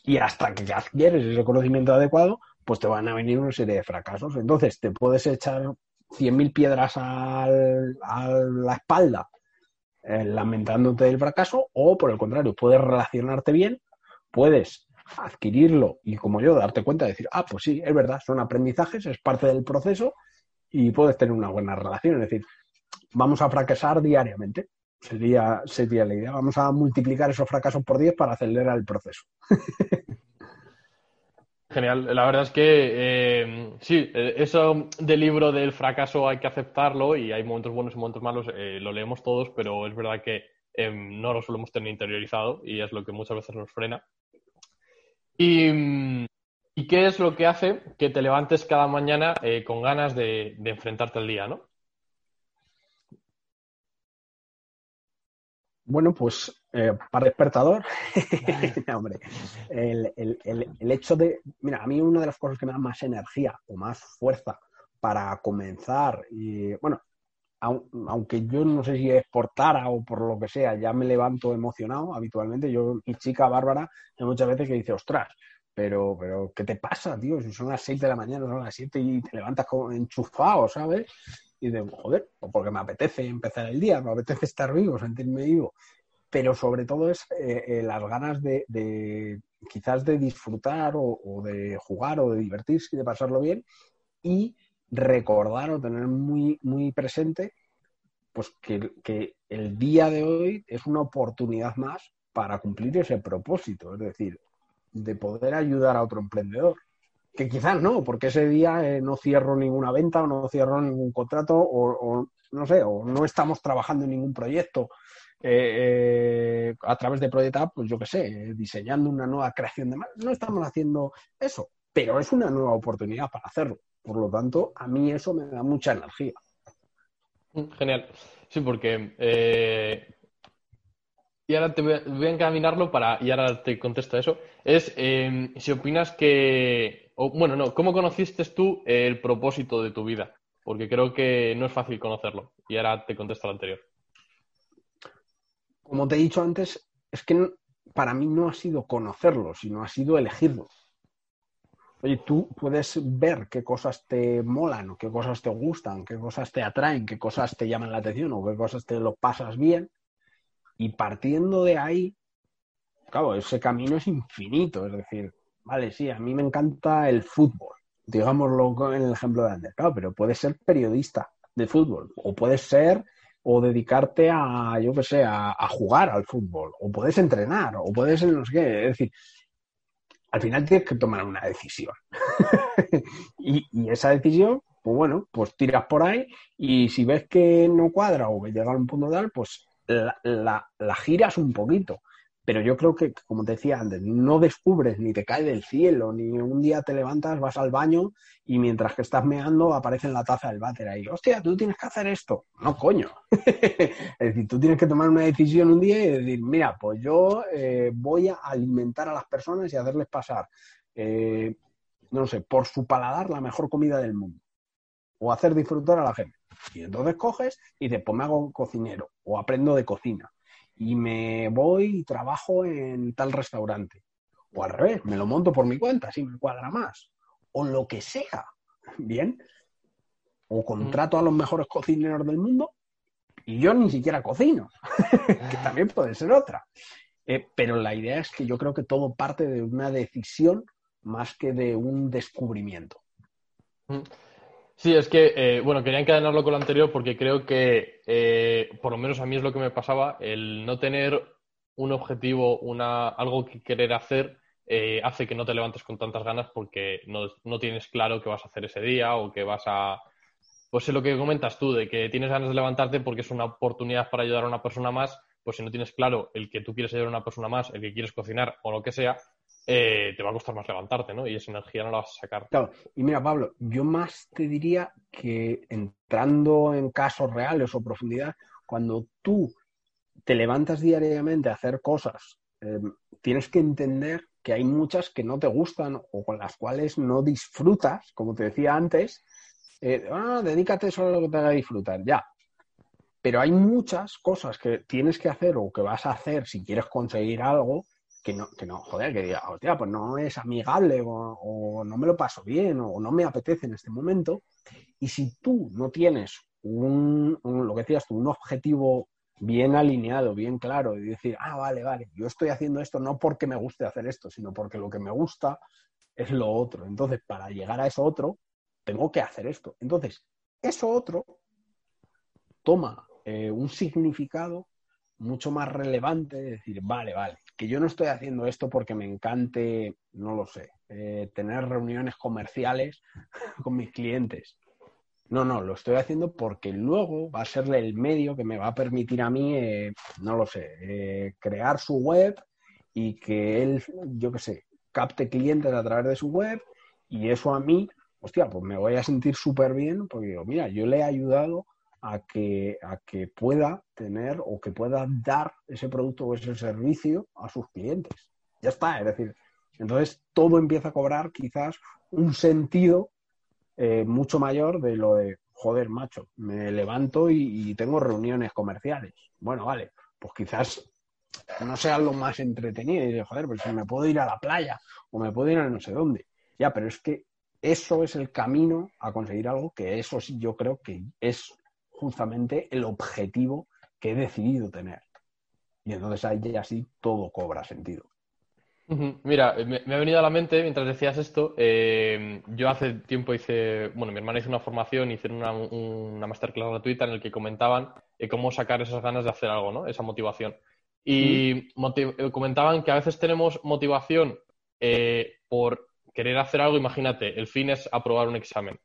Y hasta que ya adquieres ese conocimiento adecuado, pues te van a venir una serie de fracasos. Entonces te puedes echar 100.000 piedras a la espalda eh, lamentándote del fracaso o por el contrario, puedes relacionarte bien puedes adquirirlo y como yo darte cuenta de decir, ah, pues sí, es verdad, son aprendizajes, es parte del proceso y puedes tener una buena relación. Es decir, vamos a fracasar diariamente. Sería, sería la idea. Vamos a multiplicar esos fracasos por 10 para acelerar el proceso. Genial. La verdad es que eh, sí, eh, eso del libro del fracaso hay que aceptarlo y hay momentos buenos y momentos malos, eh, lo leemos todos, pero es verdad que no lo solemos tener interiorizado y es lo que muchas veces nos frena. Y, qué es lo que hace que te levantes cada mañana con ganas de, enfrentarte al día, ¿no? Bueno, pues eh, para despertador, hombre, el, hecho de, mira, a mí una de las cosas que me da más energía o más fuerza para comenzar, y bueno, aunque yo no sé si es por Tara o por lo que sea, ya me levanto emocionado habitualmente. Yo, mi chica Bárbara, hay muchas veces que dice, ostras, pero, pero, ¿qué te pasa, tío? Si son las 6 de la mañana, son las 7 y te levantas como enchufado, ¿sabes? Y de, joder, porque me apetece empezar el día, me apetece estar vivo, sentirme vivo. Pero sobre todo es eh, eh, las ganas de, quizás de disfrutar o, de jugar o de divertirse y de pasarlo bien y recordar o tener muy, muy presente pues que, que el día de hoy es una oportunidad más para cumplir ese propósito, es decir, de poder ayudar a otro emprendedor. Que quizás no, porque ese día eh, no cierro ninguna venta o no cierro ningún contrato o, no sé, o no estamos trabajando en ningún proyecto eh, eh, a través de Project pues yo qué sé, diseñando una nueva creación de. No estamos haciendo eso, pero es una nueva oportunidad para hacerlo. Por lo tanto, a mí eso me da mucha energía. Genial. Sí, porque y ahora te voy a, encaminarlo para, y ahora te contesto eso, es em, si opinas que, bueno, no, ¿cómo conociste tú el propósito de tu vida? Porque creo que no es fácil conocerlo. Y ahora te contesto lo anterior. Como te he dicho antes, es que para mí no ha sido conocerlo, sino ha sido elegirlo. Oye, tú puedes ver qué cosas te molan, o qué cosas te gustan, qué cosas te atraen, qué cosas te llaman la atención o qué cosas te lo pasas bien y partiendo de ahí, claro, ese camino es infinito. Es decir, vale, sí, a mí me encanta el fútbol, digámoslo en el ejemplo de Ander, claro, pero puedes ser periodista de fútbol, o puedes ser, o dedicarte a, yo qué sé, a, jugar al fútbol, o puedes entrenar, o puedes, no sé qué. Es decir, al final tienes que tomar una decisión. y, y, esa decisión, pues bueno, pues tiras por ahí y si ves que no cuadra o que llega a un punto tal, pues la, giras un poquito. Pero yo creo que, como te decía antes, no descubres ni te cae del cielo, ni un día te levantas, vas al baño y mientras que estás meando aparece en la taza del váter ahí. Hostia, tú tienes que hacer esto. No, coño. es decir, tú tienes que tomar una decisión un día y decir, mira, pues yo eh, voy a alimentar a las personas y hacerles pasar, eh, no sé, por su paladar la mejor comida del mundo. O hacer disfrutar a la gente. Y entonces coges y dices, pues me hago cocinero o aprendo de cocina y me voy y trabajo en tal restaurante. O al revés, me lo monto por mi cuenta, si me cuadra más. O lo que sea. Bien. O contrato a los mejores cocineros del mundo y yo ni siquiera cocino, que también puede ser otra. Eh, pero la idea es que yo creo que todo parte de una decisión más que de un descubrimiento. Sí, es que, eh, bueno, quería encadenarlo con lo anterior porque creo que, eh, por lo menos a mí es lo que me pasaba, el no tener un objetivo, una, algo que querer hacer, eh, hace que no te levantes con tantas ganas porque no, no, tienes claro qué vas a hacer ese día o que vas a... Pues es lo que comentas tú, de que tienes ganas de levantarte porque es una oportunidad para ayudar a una persona más, pues si no tienes claro el que tú quieres ayudar a una persona más, el que quieres cocinar o lo que sea, eh, te va a costar más levantarte, ¿no? Y esa energía no la vas a sacar. Claro, y mira, Pablo, yo más te diría que entrando en casos reales o profundidad, cuando tú te levantas diariamente a hacer cosas, eh, tienes que entender que hay muchas que no te gustan o con las cuales no disfrutas, como te decía antes. Eh, ah, dedícate solo a lo que te haga disfrutar, ya. Pero hay muchas cosas que tienes que hacer o que vas a hacer si quieres conseguir algo que no, que no, joder, que diga, hostia, pues no es amigable o, no me lo paso bien o no me apetece en este momento. Y si tú no tienes un, lo que decías tú, un objetivo bien alineado, bien claro, y decir, ah, vale, vale, yo estoy haciendo esto no porque me guste hacer esto, sino porque lo que me gusta es lo otro. Entonces, para llegar a eso otro, tengo que hacer esto. Entonces, eso otro toma eh, un significado mucho más relevante, de decir, vale, vale, que yo no estoy haciendo esto porque me encante, no lo sé, eh, tener reuniones comerciales con mis clientes. No, no, lo estoy haciendo porque luego va a ser el medio que me va a permitir a mí, eh, no lo sé, eh, crear su web y que él, yo qué sé, capte clientes a través de su web y eso a mí, hostia, pues me voy a sentir súper bien porque digo, mira, yo le he ayudado a que, a que pueda tener o que pueda dar ese producto o ese servicio a sus clientes. Ya está, es decir, entonces todo empieza a cobrar quizás un sentido eh, mucho mayor de lo de, joder, macho, me levanto y, tengo reuniones comerciales. Bueno, vale, pues quizás no sea lo más entretenido y de, joder, pues me puedo ir a la playa o me puedo ir a no sé dónde. Ya, pero es que eso es el camino a conseguir algo que eso sí yo creo que es justamente el objetivo que he decidido tener. Y entonces ahí ya sí todo cobra sentido. Mira, me, ha venido a la mente mientras decías esto. Eh, yo hace tiempo hice, bueno, mi hermana hizo una formación, hicieron una, una masterclass gratuita en el que comentaban eh, cómo sacar esas ganas de hacer algo, ¿no? Esa motivación. Y eh, comentaban que a veces tenemos motivación por querer hacer algo. Imagínate, el fin es aprobar un examen.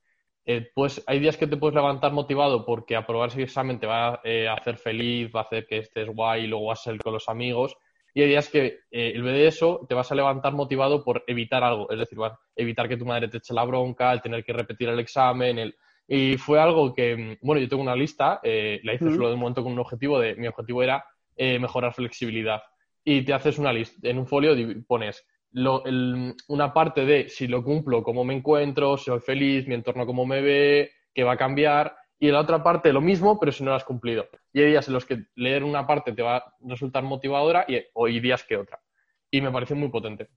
Pues hay días que te puedes levantar motivado porque aprobar ese examen te va a hacer feliz, va a hacer que estés guay, y luego vas a salir con los amigos. Y hay días que eh, el de eso te vas a levantar motivado por evitar algo, es decir, evitar que tu madre te eche la bronca, el tener que repetir el examen, el... y fue algo que, mm, bueno, yo tengo una lista, eh, la hice solo de momento con un objetivo de, mi objetivo era eh, mejorar flexibilidad. Y te haces una lista, en un folio pones una parte de si lo cumplo, cómo me encuentro, si soy feliz, mi entorno cómo me ve, qué va a cambiar, y la otra parte lo mismo, pero si no lo has cumplido. Y hay días en los que leer una parte te va a resultar motivadora y hay días que otra. Y me parece muy potente.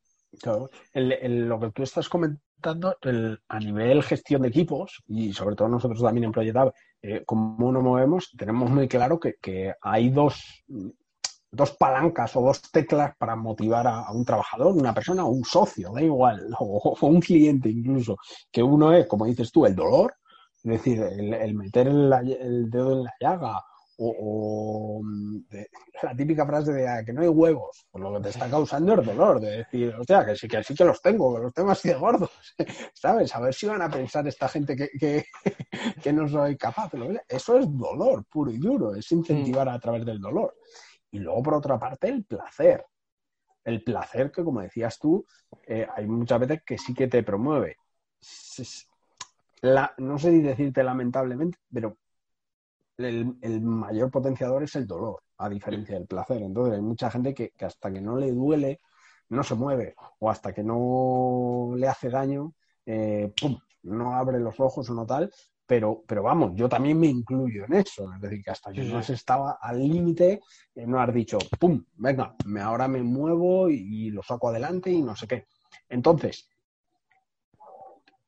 Claro. lo que tú estás comentando a nivel gestión de equipos y sobre todo nosotros también en Proyectab, eh, como nos movemos, tenemos muy claro que, hay dos, dos palancas o dos teclas para motivar a, un trabajador, una persona o un socio, da igual, o, un cliente incluso, que uno es, como dices tú, el dolor es decir, el, meter el, dedo en la llaga o, la típica frase de ah, que no hay huevos, por lo que te está causando el dolor, de decir, o sea, que sí que sí que los tengo, que los tengo así de gordos, ¿sabes? A ver si van a pensar esta gente que, que, no soy capaz. Eso es dolor puro y duro, es incentivar a través del dolor. Y luego, por otra parte, el placer. El placer que, como decías tú, eh, hay muchas veces que sí que te promueve no sé decirte lamentablemente, pero el, mayor potenciador es el dolor, a diferencia del placer. Entonces hay mucha gente que, hasta que no le duele, no se mueve, o hasta que no le hace daño, eh, ¡pum! no abre los ojos o no tal, pero, pero vamos, yo también me incluyo en eso. Es decir, que hasta que no has estaba al límite, eh, no has dicho, ¡pum! Venga, me, ahora me muevo y, lo saco adelante y no sé qué. Entonces,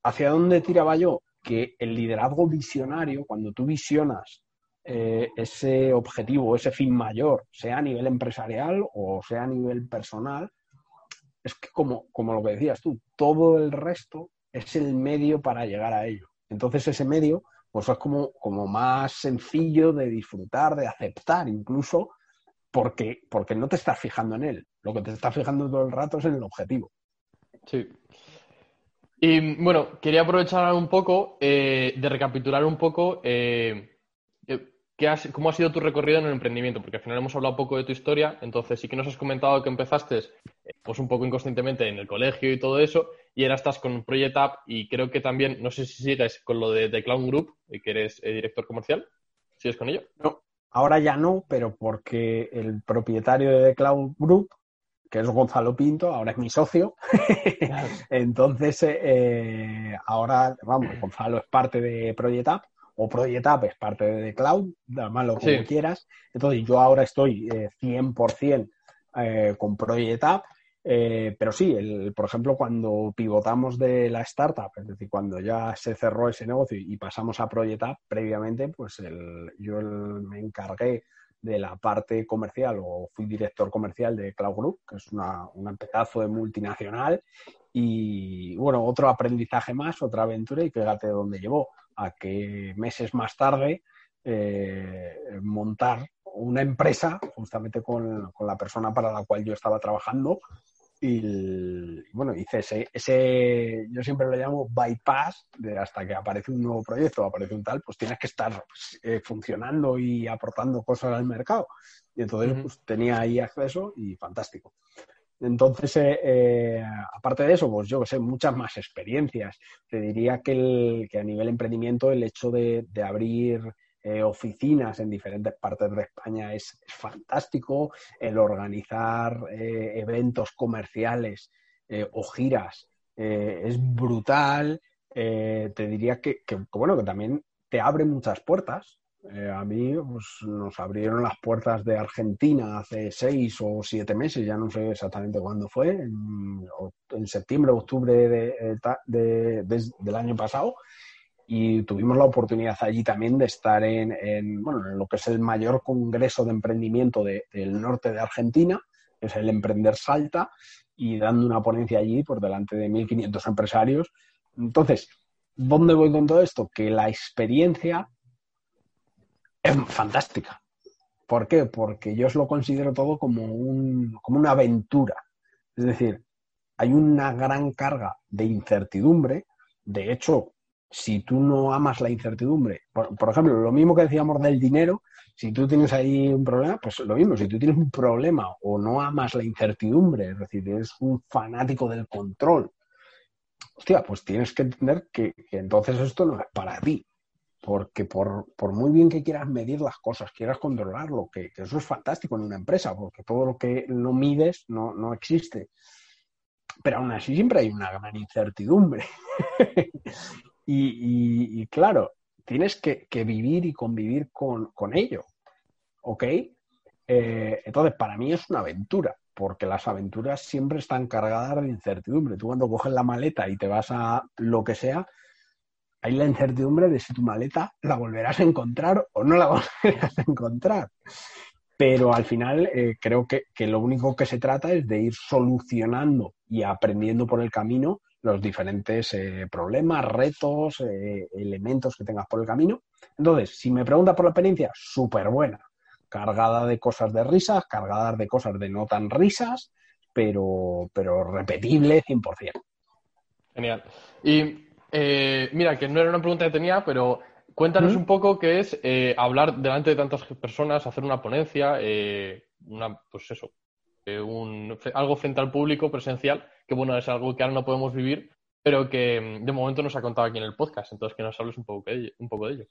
¿hacia dónde tiraba yo? que el liderazgo visionario, cuando tú visionas eh, ese objetivo, ese fin mayor, sea a nivel empresarial o sea a nivel personal, es que como, como lo que decías tú, todo el resto es el medio para llegar a ello. Entonces ese medio pues es como, más sencillo de disfrutar, de aceptar incluso, porque, no te estás fijando en él. Lo que te estás fijando todo el rato es en el objetivo. Sí, y bueno, quería aprovechar un poco eh, de recapitular un poco eh, eh, cómo ha sido tu recorrido en el emprendimiento, porque al final hemos hablado un poco de tu historia, entonces sí que nos has comentado que empezaste pues un poco inconscientemente en el colegio y todo eso, y ahora estás con Project App y creo que también, no sé si sigues con lo de The Clown Group, que eres director comercial, ¿sigues con ello? No, ahora ya no, pero porque el propietario de The Clown Group que es Gonzalo Pinto, ahora es mi socio. Entonces, eh, eh, ahora, vamos, Gonzalo es parte de Project App o Project App es parte de The Cloud, llamarlo como quieras. Entonces, yo ahora estoy 100% eh, con Project App. Pero sí, el, por ejemplo, cuando pivotamos de la startup, es decir, cuando ya se cerró ese negocio y pasamos a Project App, previamente, pues el, yo me encargué de la parte comercial o fui director comercial de Cloud Group, que es una, un pedazo de multinacional. Y bueno, otro aprendizaje más, otra aventura y fíjate dónde llevó, a que meses más tarde eh, montar una empresa justamente con, con, la persona para la cual yo estaba trabajando y, bueno, hice ese, ese, yo siempre lo llamo bypass, de hasta que aparece un nuevo proyecto, aparece un tal, pues tienes que estar pues, eh, funcionando y aportando cosas al mercado. Y entonces pues, tenía ahí acceso y fantástico. Entonces, eh, eh, aparte de eso, pues yo que sé, muchas más experiencias. Te diría que, el, que a nivel emprendimiento el hecho de, de abrir eh, oficinas en diferentes partes de España es, fantástico, el organizar eh, eventos comerciales eh, o giras es brutal, te diría que, bueno, que también te abre muchas puertas, a mí pues, nos abrieron las puertas de Argentina hace seis o siete meses, ya no sé exactamente cuándo fue, en, septiembre, octubre eh, del año pasado, y tuvimos la oportunidad allí también de estar en, bueno, en lo que es el mayor congreso de emprendimiento del norte de Argentina, que es el Emprender Salta, y dando una ponencia allí por delante de 1.500 empresarios. Entonces, ¿dónde voy con todo esto? Que la experiencia es fantástica. ¿Por qué? Porque yo os lo considero todo como, un, como una aventura. Es decir, hay una gran carga de incertidumbre. De hecho, si tú no amas la incertidumbre, por, ejemplo, lo mismo que decíamos del dinero, si tú tienes ahí un problema, pues lo mismo, si tú tienes un problema o no amas la incertidumbre, es decir, eres un fanático del control, hostia, pues tienes que entender que, entonces esto no es para ti. Porque por, muy bien que quieras medir las cosas, quieras controlarlo, que, que, eso es fantástico en una empresa, porque todo lo que no mides no, no existe. Pero aún así siempre hay una gran incertidumbre. y, claro, tienes que, vivir y convivir con, ello. ¿Ok? Eh, entonces, para mí es una aventura porque las aventuras siempre están cargadas de incertidumbre. Tú cuando coges la maleta y te vas a lo que sea, hay la incertidumbre de si tu maleta la volverás a encontrar o no la volverás a encontrar. Pero al final eh, creo que, lo único que se trata es de ir solucionando y aprendiendo por el camino los diferentes eh, problemas, retos, eh, elementos que tengas por el camino. Entonces, si me preguntas por la experiencia, súper buena cargada de cosas de risas, cargada de cosas de no tan risas, pero, pero repetible 100%. Genial. Y eh, mira, que no era una pregunta que tenía, pero cuéntanos ¿Mm? un poco qué es hablar delante de tantas personas, hacer una ponencia, una, pues eso, algo frente al público presencial, que bueno, es algo que ahora no podemos vivir, pero que mm, de momento nos ha contado aquí en el podcast, entonces que nos hables un poco un poco de ello.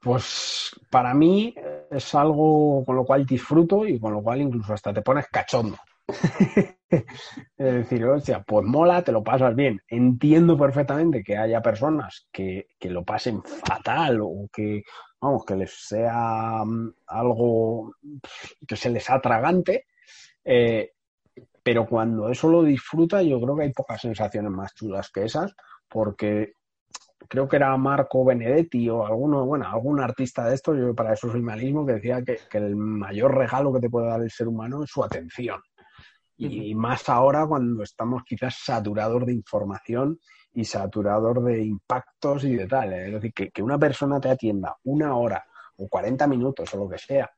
Pues para mí es algo con lo cual disfruto y con lo cual incluso hasta te pones cachondo. es decir, o pues mola, te lo pasas bien. Entiendo perfectamente que haya personas que, lo pasen fatal o que, vamos, que les sea mm, algo que se les atragante, eh, pero cuando eso lo disfruta, yo creo que hay pocas sensaciones más chulas que esas, porque creo que era Marco Benedetti o alguno, bueno, algún artista de esto, yo para eso soy malismo, que decía que, el mayor regalo que te puede dar el ser humano es su atención. Y, más ahora cuando estamos quizás saturados de información y saturados de impactos y de tal. ¿eh? Es decir, que, que una persona te atienda una hora o 40 minutos o lo que sea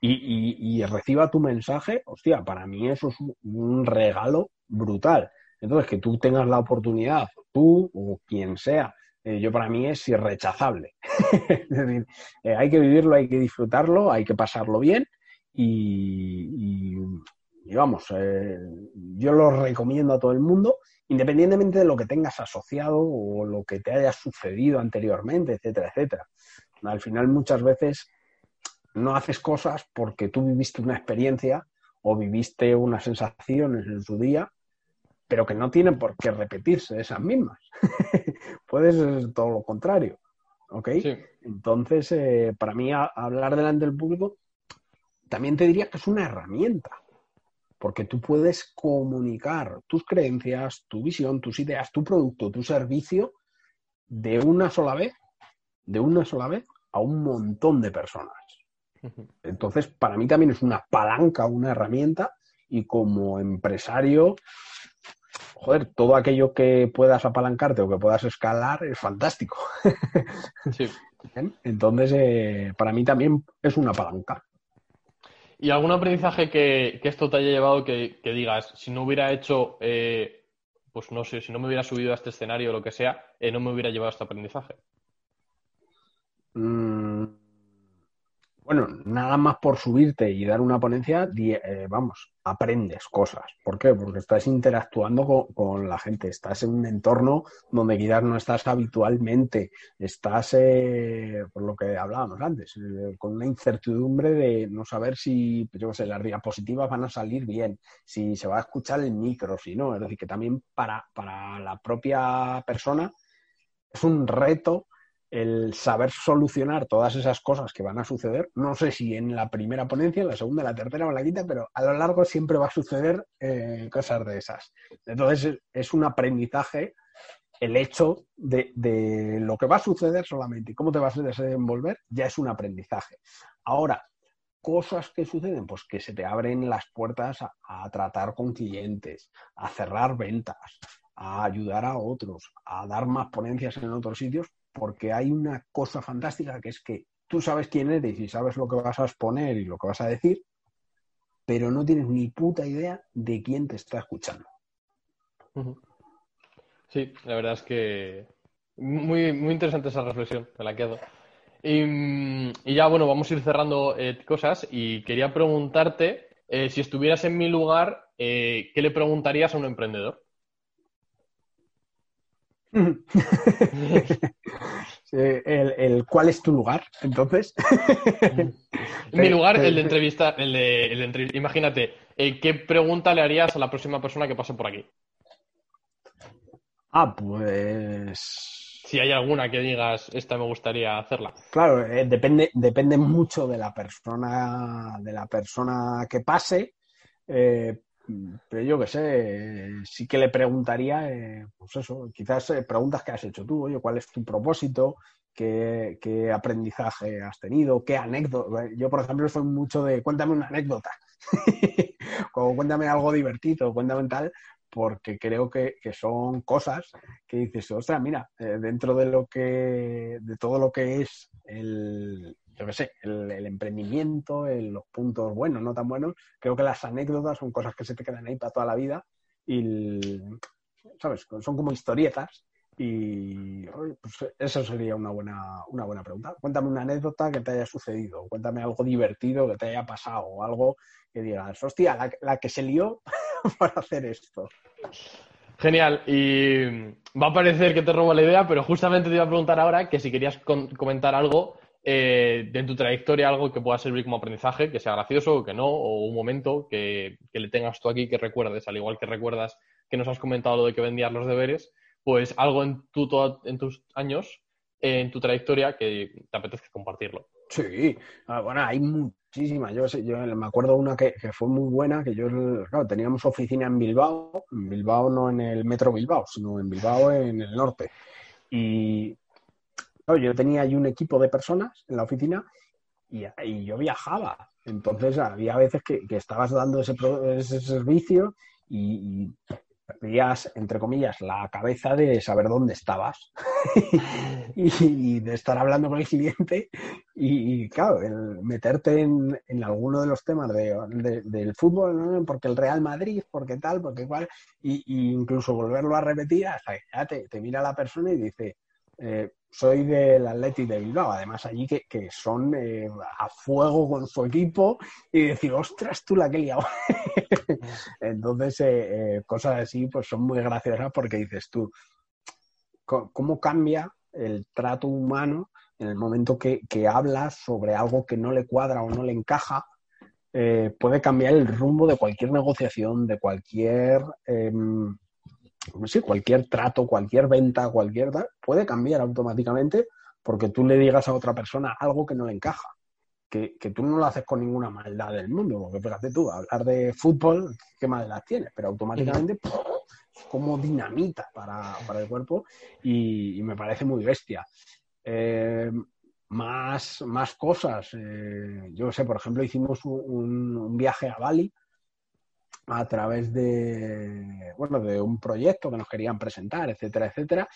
y, y, reciba tu mensaje, hostia, para mí eso es un regalo brutal. Entonces, que tú tengas la oportunidad tú o quien sea, eh, yo para mí es irrechazable. es decir, eh, hay que vivirlo, hay que disfrutarlo, hay que pasarlo bien y, vamos, eh, yo lo recomiendo a todo el mundo, independientemente de lo que tengas asociado o lo que te haya sucedido anteriormente, etcétera, etcétera. Al final muchas veces no haces cosas porque tú viviste una experiencia o viviste unas sensaciones en su día pero que no tienen por qué repetirse esas mismas. Puede ser todo lo contrario. ¿Ok? Entonces, eh, para mí, hablar delante del público también te diría que es una herramienta, porque tú puedes comunicar tus creencias, tu visión, tus ideas, tu producto, tu servicio de una sola vez, de una sola vez a un montón de personas. Entonces, para mí también es una palanca, una herramienta, y como empresario, joder, todo aquello que puedas apalancarte o que puedas escalar es fantástico. Sí. Entonces, eh, para mí también es una palanca. ¿Y algún aprendizaje que, esto te haya llevado que, digas, si no hubiera hecho, eh, pues no sé, si no me hubiera subido a este escenario o lo que sea, eh, no me hubiera llevado a este aprendizaje? Mm, bueno, nada más por subirte y dar una ponencia, eh, vamos, aprendes cosas. ¿Por qué? Porque estás interactuando con, la gente, estás en un entorno donde quizás no estás habitualmente, estás, eh, por lo que hablábamos antes, eh, con una incertidumbre de no saber si, yo sé, las diapositivas van a salir bien, si se va a escuchar el micro, si no. Es decir, que también para, para la propia persona es un reto el saber solucionar todas esas cosas que van a suceder. No sé si en la primera ponencia, en la segunda, en la tercera o la quinta, pero a lo largo siempre va a suceder eh, cosas de esas. Entonces es un aprendizaje el hecho de, lo que va a suceder solamente y cómo te vas a desenvolver ya es un aprendizaje. Ahora, cosas que suceden, pues que se te abren las puertas a tratar con clientes, a cerrar ventas, a ayudar a otros, a dar más ponencias en otros sitios, porque hay una cosa fantástica que es que tú sabes quién eres y sabes lo que vas a exponer y lo que vas a decir, pero no tienes ni puta idea de quién te está escuchando. Sí, la verdad es que muy, muy interesante esa reflexión, me la quedo. Y, ya, bueno, vamos a ir cerrando eh, cosas y quería preguntarte, eh, si estuvieras en mi lugar, eh, ¿qué le preguntarías a un emprendedor? el, ¿Cuál es tu lugar? Entonces. Mi lugar, el de entrevista, el de, Imagínate, eh, ¿qué pregunta le harías a la próxima persona que pase por aquí? Ah, pues. Si hay alguna que digas, esta me gustaría hacerla. Claro, eh, depende, depende mucho de la persona, de la persona que pase. Eh, pero yo qué sé, sí que le preguntaría, eh, pues eso, quizás eh, preguntas que has hecho tú, oye, ¿cuál es tu propósito? ¿Qué, aprendizaje has tenido? ¿Qué anécdota? Yo, por ejemplo, soy mucho de cuéntame una anécdota, o cuéntame algo divertido, cuéntame tal, porque creo que, son cosas que dices, ostras, mira, eh, dentro de lo que, de todo lo que es el, yo qué sé, el, emprendimiento, los puntos buenos, no tan buenos, creo que las anécdotas son cosas que se te quedan ahí para toda la vida y, ¿sabes? Son como historietas y pues eso sería una buena, una buena pregunta. Cuéntame una anécdota que te haya sucedido, cuéntame algo divertido que te haya pasado, o algo que digas, hostia, la, la que se lió para hacer esto. Genial. Y va a parecer que te robo la idea, pero justamente te iba a preguntar ahora que si querías comentar algo eh, en tu trayectoria algo que pueda servir como aprendizaje, que sea gracioso o que no, o un momento que, le tengas tú aquí que recuerdes, al igual que recuerdas que nos has comentado lo de que vendías los deberes, pues algo en, tu, en tus años, en tu trayectoria, que te apetezca compartirlo. Sí, ah, bueno, hay muchísimas. Yo, yo me acuerdo una que, fue muy buena, que yo, claro, teníamos oficina en Bilbao, en Bilbao no en el metro Bilbao, sino en Bilbao en el norte. Y yo tenía ahí un equipo de personas en la oficina y, yo viajaba. Entonces había veces que, estabas dando ese, ese servicio y, perdías, entre comillas, la cabeza de saber dónde estabas y, de estar hablando con el cliente y, claro, meterte en, alguno de los temas del fútbol, porque el Real Madrid, porque tal, porque cual, y, incluso volverlo a repetir hasta que ya te, mira la persona y dice, eh, soy del Athletic de Bilbao, además allí que, son eh, a fuego con su equipo y decir, ostras, tú la que he. Entonces, eh, cosas así pues son muy graciosas porque dices tú, ¿cómo cambia el trato humano en el momento que, que hablas sobre algo que no le cuadra o no le encaja? puede cambiar el rumbo de cualquier negociación, de cualquier em, sí, cualquier trato, cualquier venta, cualquier puede cambiar automáticamente porque tú le digas a otra persona algo que no le encaja. Que, tú no lo haces con ninguna maldad del mundo, porque fíjate tú, hablar de fútbol, qué maldad tienes, pero automáticamente es como dinamita para, el cuerpo y, me parece muy bestia. Eh, más, más cosas. Eh, yo sé, por ejemplo, hicimos un, viaje a Bali a través de, bueno, de un proyecto que nos querían presentar, etcétera, etcétera.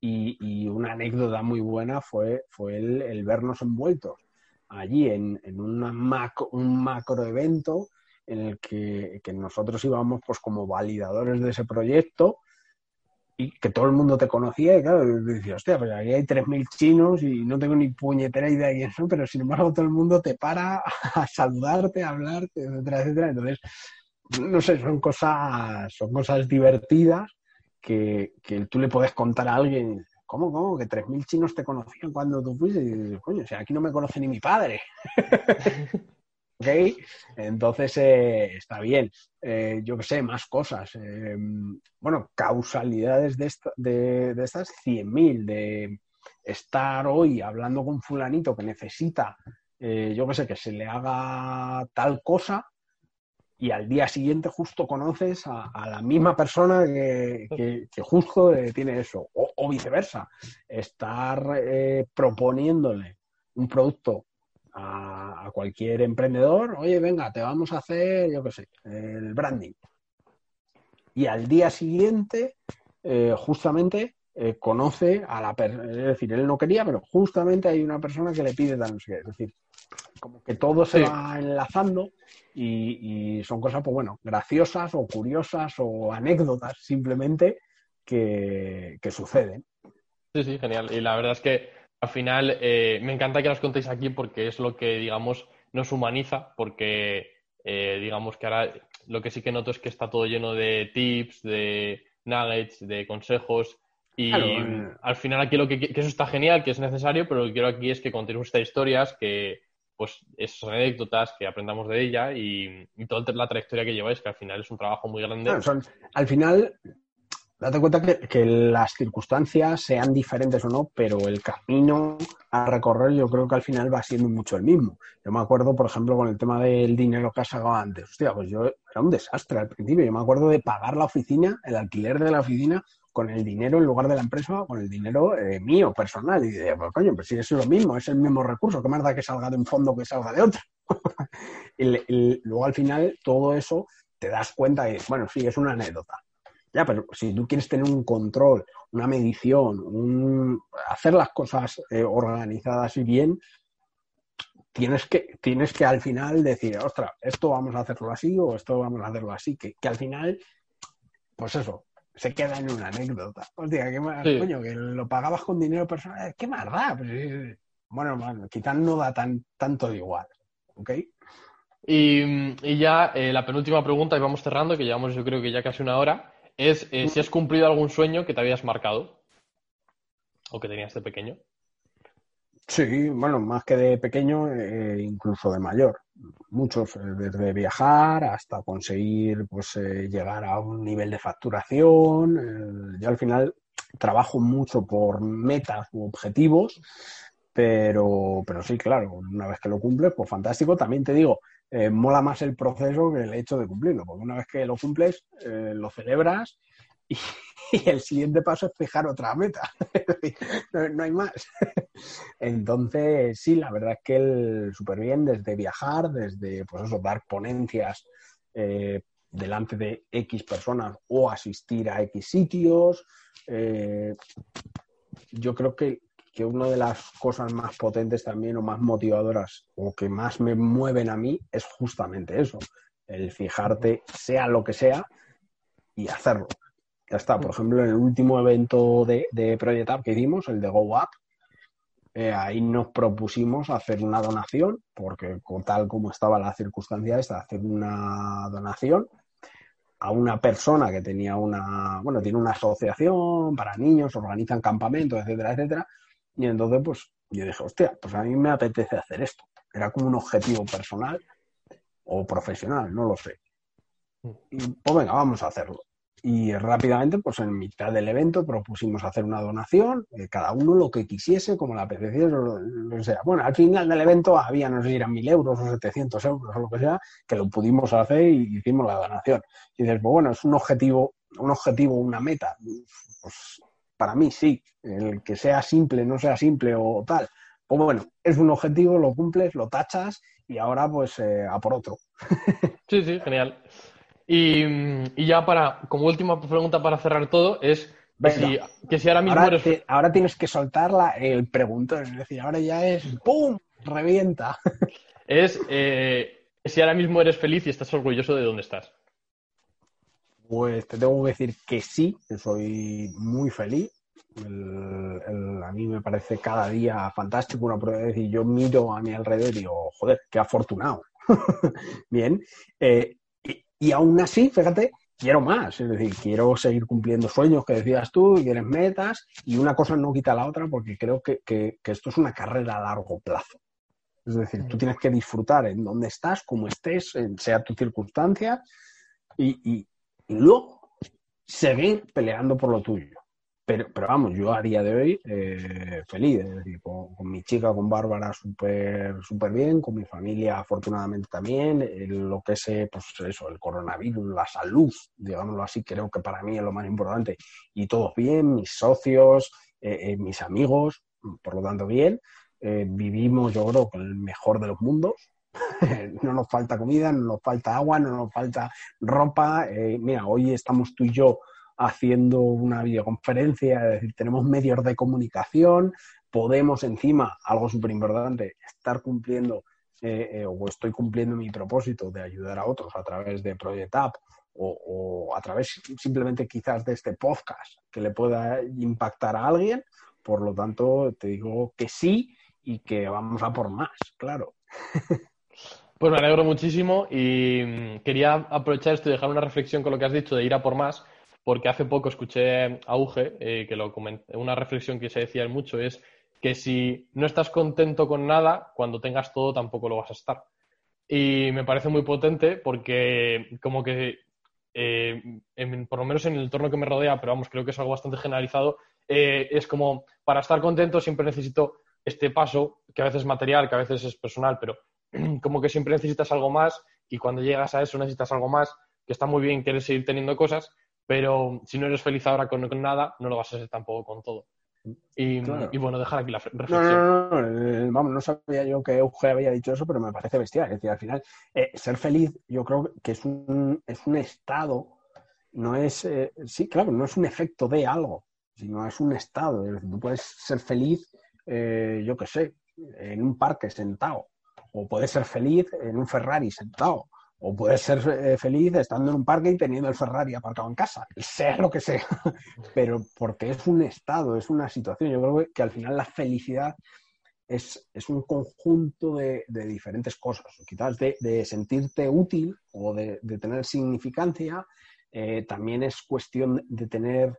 Y, una anécdota muy buena fue, fue el, vernos envueltos allí en, en una un macro evento en el que, nosotros íbamos pues como validadores de ese proyecto y que todo el mundo te conocía y claro, decía, hostia, pues aquí hay 3.000 chinos y no tengo ni puñetera idea de son, pero sin embargo todo el mundo te para a saludarte, a hablarte, etcétera, etcétera. Entonces, no sé, son cosas, son cosas divertidas que, tú le puedes contar a alguien. ¿Cómo, cómo? Que 3.000 chinos te conocían cuando tú fuiste. Y dices, coño, o sea, aquí no me conoce ni mi padre. ¿Ok? Entonces, eh, está bien. Eh, yo qué sé, más cosas. Eh, bueno, causalidades de, de, de estas 100.000, de estar hoy hablando con fulanito que necesita, yo qué sé, que se le haga tal cosa y al día siguiente justo conoces a, la misma persona que, justo eh, tiene eso, o, viceversa, estar eh, proponiéndole un producto a, cualquier emprendedor, oye, venga, te vamos a hacer, yo qué sé, el branding. Y al día siguiente, eh, justamente, conoce a la persona, es decir, él no quería, pero justamente hay una persona que le pide tal. Es decir, como que todo se va enlazando y, son cosas, pues bueno, graciosas o curiosas o anécdotas simplemente que, suceden. Sí, sí, genial. Y la verdad es que al final eh, me encanta que las contéis aquí porque es lo que, digamos, nos humaniza, porque eh, digamos que ahora lo que sí que noto es que está todo lleno de tips, de nuggets, de consejos. Y eh. al final aquí lo que, que, eso está genial, que es necesario, pero lo que quiero aquí es que contéis estas historias, que, pues esas anécdotas, que aprendamos de ella y, toda la trayectoria que lleváis, que al final es un trabajo muy grande. al final, date cuenta que, las circunstancias sean diferentes o no, pero el camino a recorrer yo creo que al final va siendo mucho el mismo. Yo me acuerdo, por ejemplo, con el tema del dinero que has sacado antes. Hostia, pues yo era un desastre al principio. Yo me acuerdo de pagar la oficina, el alquiler de la oficina, con el dinero en lugar de la empresa, con el dinero eh, mío, personal. Y decía, pues coño, pues si es lo mismo, es el mismo recurso, ¿qué más da que salga de un fondo que salga de otro? y, luego al final todo eso te das cuenta y, bueno, sí, es una anécdota. Ya, pero si tú quieres tener un control, una medición, un... hacer las cosas eh, organizadas y bien, tienes que, tienes que al final decir, ostras, esto vamos a hacerlo así o esto vamos a hacerlo así, que, que al final, pues eso, se queda en una anécdota. Hostia, qué más, coño, que lo pagabas con dinero personal, ¿qué más da? Pues, bueno, quizás no da tan, tanto de igual, ¿ok? Y, ya eh, la penúltima pregunta, y vamos cerrando, que llevamos yo creo que ya casi una hora, es eh, si has cumplido algún sueño que te habías marcado o que tenías de pequeño. Sí, bueno, más que de pequeño, eh, incluso de mayor. Muchos, eh, desde viajar hasta conseguir pues, eh, llegar a un nivel de facturación. yo al final trabajo mucho por metas u objetivos, pero, pero sí, claro, una vez que lo cumples, pues fantástico. También te digo, mola más el proceso que el hecho de cumplirlo, porque una vez que lo cumples, lo celebras y, el siguiente paso es fijar otra meta. no, hay más. Entonces, sí, la verdad es que él súper bien desde viajar, desde pues eso, dar ponencias eh, delante de X personas o asistir a X sitios. Eh, yo creo que, que una de las cosas más potentes también o más motivadoras o que más me mueven a mí es justamente eso, el fijarte, sea lo que sea, y hacerlo. Ya está, por ejemplo, en el último evento de, de Project Up que hicimos, el de Go Up, eh, ahí nos propusimos hacer una donación, porque tal como estaba la circunstancia esta, hacer una donación a una persona que tenía una, bueno, tiene una asociación para niños, organizan campamentos, etcétera, etcétera. Y entonces, pues, yo dije, hostia, pues a mí me apetece hacer esto. Era como un objetivo personal o profesional, no lo sé. Mm. Y pues venga, vamos a hacerlo. Y rápidamente, pues en mitad del evento propusimos hacer una donación, eh, cada uno lo que quisiese, como la apeteciese, lo, que sea. Bueno, al final del evento había, no sé si eran mil euros o 700 euros o lo que sea, que lo pudimos hacer y hicimos la donación. Y dices, pues bueno, es un objetivo, un objetivo, una meta. Pues para mí sí, el que sea simple, no sea simple o tal. Pues bueno, es un objetivo, lo cumples, lo tachas y ahora pues eh, a por otro. Sí, sí, genial. Y, ya para, como última pregunta para cerrar todo, es que si ahora mismo eres... ahora tienes que soltarla el preguntón, es decir, ahora ya es ¡pum! revienta. Es eh, si ahora mismo eres feliz y estás orgulloso de dónde estás. Pues te tengo que decir que sí, que soy muy feliz. a mí me parece cada día fantástico una prueba. decir, yo miro a mi alrededor y digo, joder, qué afortunado. Bien. Eh, y aún así, fíjate, quiero más, es decir, quiero seguir cumpliendo sueños que decías tú, y quieres metas, y una cosa no quita la otra porque creo que, esto es una carrera a largo plazo. Es decir, tú tienes que disfrutar en donde estás, como estés, sea tu circunstancia, y, luego seguir peleando por lo tuyo. Pero, pero vamos, yo a día de hoy eh, feliz, es decir, con, mi chica, con Bárbara, súper súper bien, con mi familia afortunadamente también, lo que es pues eso, el coronavirus, la salud, digámoslo así, creo que para mí es lo más importante, y todos bien, mis socios, eh, eh, mis amigos, por lo tanto bien, vivimos yo creo con el mejor de los mundos, no nos falta comida, no nos falta agua, no nos falta ropa, mira, hoy estamos tú y yo haciendo una videoconferencia, es decir, tenemos medios de comunicación, podemos encima, algo súper importante, estar cumpliendo eh, eh, o estoy cumpliendo mi propósito de ayudar a otros a través de Project App o, a través simplemente quizás de este podcast que le pueda impactar a alguien. Por lo tanto, te digo que sí y que vamos a por más, claro. Pues me alegro muchísimo y mm, quería aprovechar esto y dejar una reflexión con lo que has dicho de ir a por más, porque hace poco escuché a Uge, eh, que lo comenté, una reflexión que se decía mucho es que si no estás contento con nada, cuando tengas todo tampoco lo vas a estar. Y me parece muy potente porque como que, eh, por lo menos en el entorno que me rodea, pero vamos, creo que es algo bastante generalizado, eh, es como, para estar contento siempre necesito este paso, que a veces es material, que a veces es personal, pero como que siempre necesitas algo más y cuando llegas a eso necesitas algo más, que está muy bien querer seguir teniendo cosas, pero si no eres feliz ahora con, nada, no lo vas a ser tampoco con todo. Y, bueno, dejar aquí la reflexión. No, no, no, eh, vamos, no sabía yo que Euge había dicho eso, pero me parece bestial. Es decir, al final, eh, ser feliz yo creo que es un, es un estado, no es, eh, sí, claro, no es un efecto de algo, sino es un estado. tú puedes ser feliz, yo qué sé, en un parque sentado, o puedes ser feliz en un Ferrari sentado, o puedes ser eh, feliz estando en un parque y teniendo el Ferrari aparcado en casa, sea lo que sea. Pero porque es un estado, es una situación. Yo creo que, al final la felicidad es, un conjunto de, diferentes cosas. Quizás de, sentirte útil o de, tener significancia, eh, también es cuestión de tener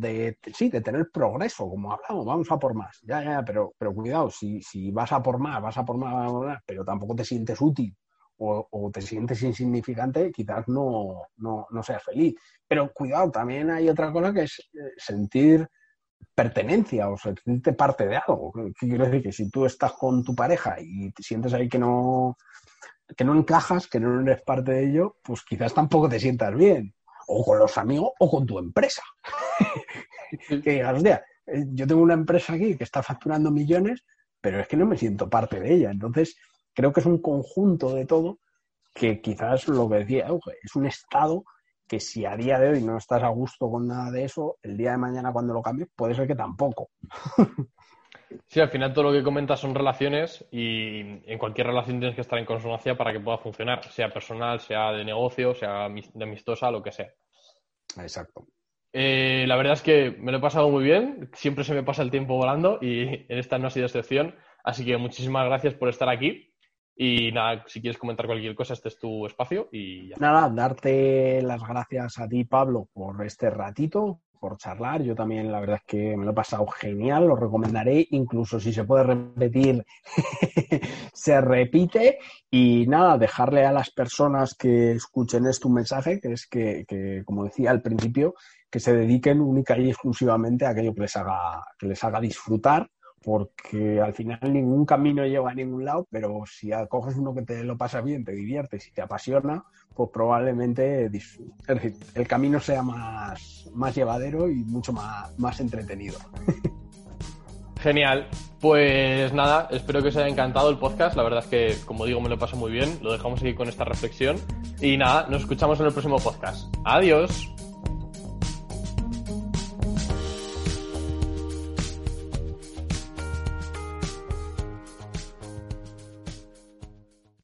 de, sí, de tener progreso, como hablamos, vamos a por más, ya, ya, pero, pero cuidado, si, si vas a por más, vas a por más, pero tampoco te sientes útil o, te sientes insignificante, quizás no, no, no, seas feliz. Pero cuidado, también hay otra cosa que es eh, sentir pertenencia o sentirte parte de algo. ¿Qué quiero decir? Que si tú estás con tu pareja y te sientes ahí que no, que no encajas, que no eres parte de ello, pues quizás tampoco te sientas bien o con los amigos o con tu empresa. que digas, hostia, eh, yo tengo una empresa aquí que está facturando millones, pero es que no me siento parte de ella. Entonces, creo que es un conjunto de todo que quizás lo que decía es un estado que si a día de hoy no estás a gusto con nada de eso, el día de mañana cuando lo cambies puede ser que tampoco. Sí, al final todo lo que comentas son relaciones y en cualquier relación tienes que estar en consonancia para que pueda funcionar, sea personal, sea de negocio, sea de amistosa, lo que sea. Exacto. Eh, la verdad es que me lo he pasado muy bien, siempre se me pasa el tiempo volando y en esta no ha sido excepción, así que muchísimas gracias por estar aquí. Y nada, si quieres comentar cualquier cosa, este es tu espacio y ya. Nada, darte las gracias a ti, Pablo, por este ratito, por charlar. Yo también, la verdad es que me lo he pasado genial, lo recomendaré. Incluso si se puede repetir, se repite. Y nada, dejarle a las personas que escuchen esto un mensaje, que es que, como decía al principio, que se dediquen única y exclusivamente a aquello que les haga, que les haga disfrutar porque al final ningún camino lleva a ningún lado, pero si coges uno que te lo pasa bien, te diviertes y te apasiona, pues probablemente el camino sea más, más llevadero y mucho más, más entretenido. Genial. Pues nada, espero que os haya encantado el podcast. La verdad es que, como digo, me lo paso muy bien. Lo dejamos aquí con esta reflexión. Y nada, nos escuchamos en el próximo podcast. Adiós.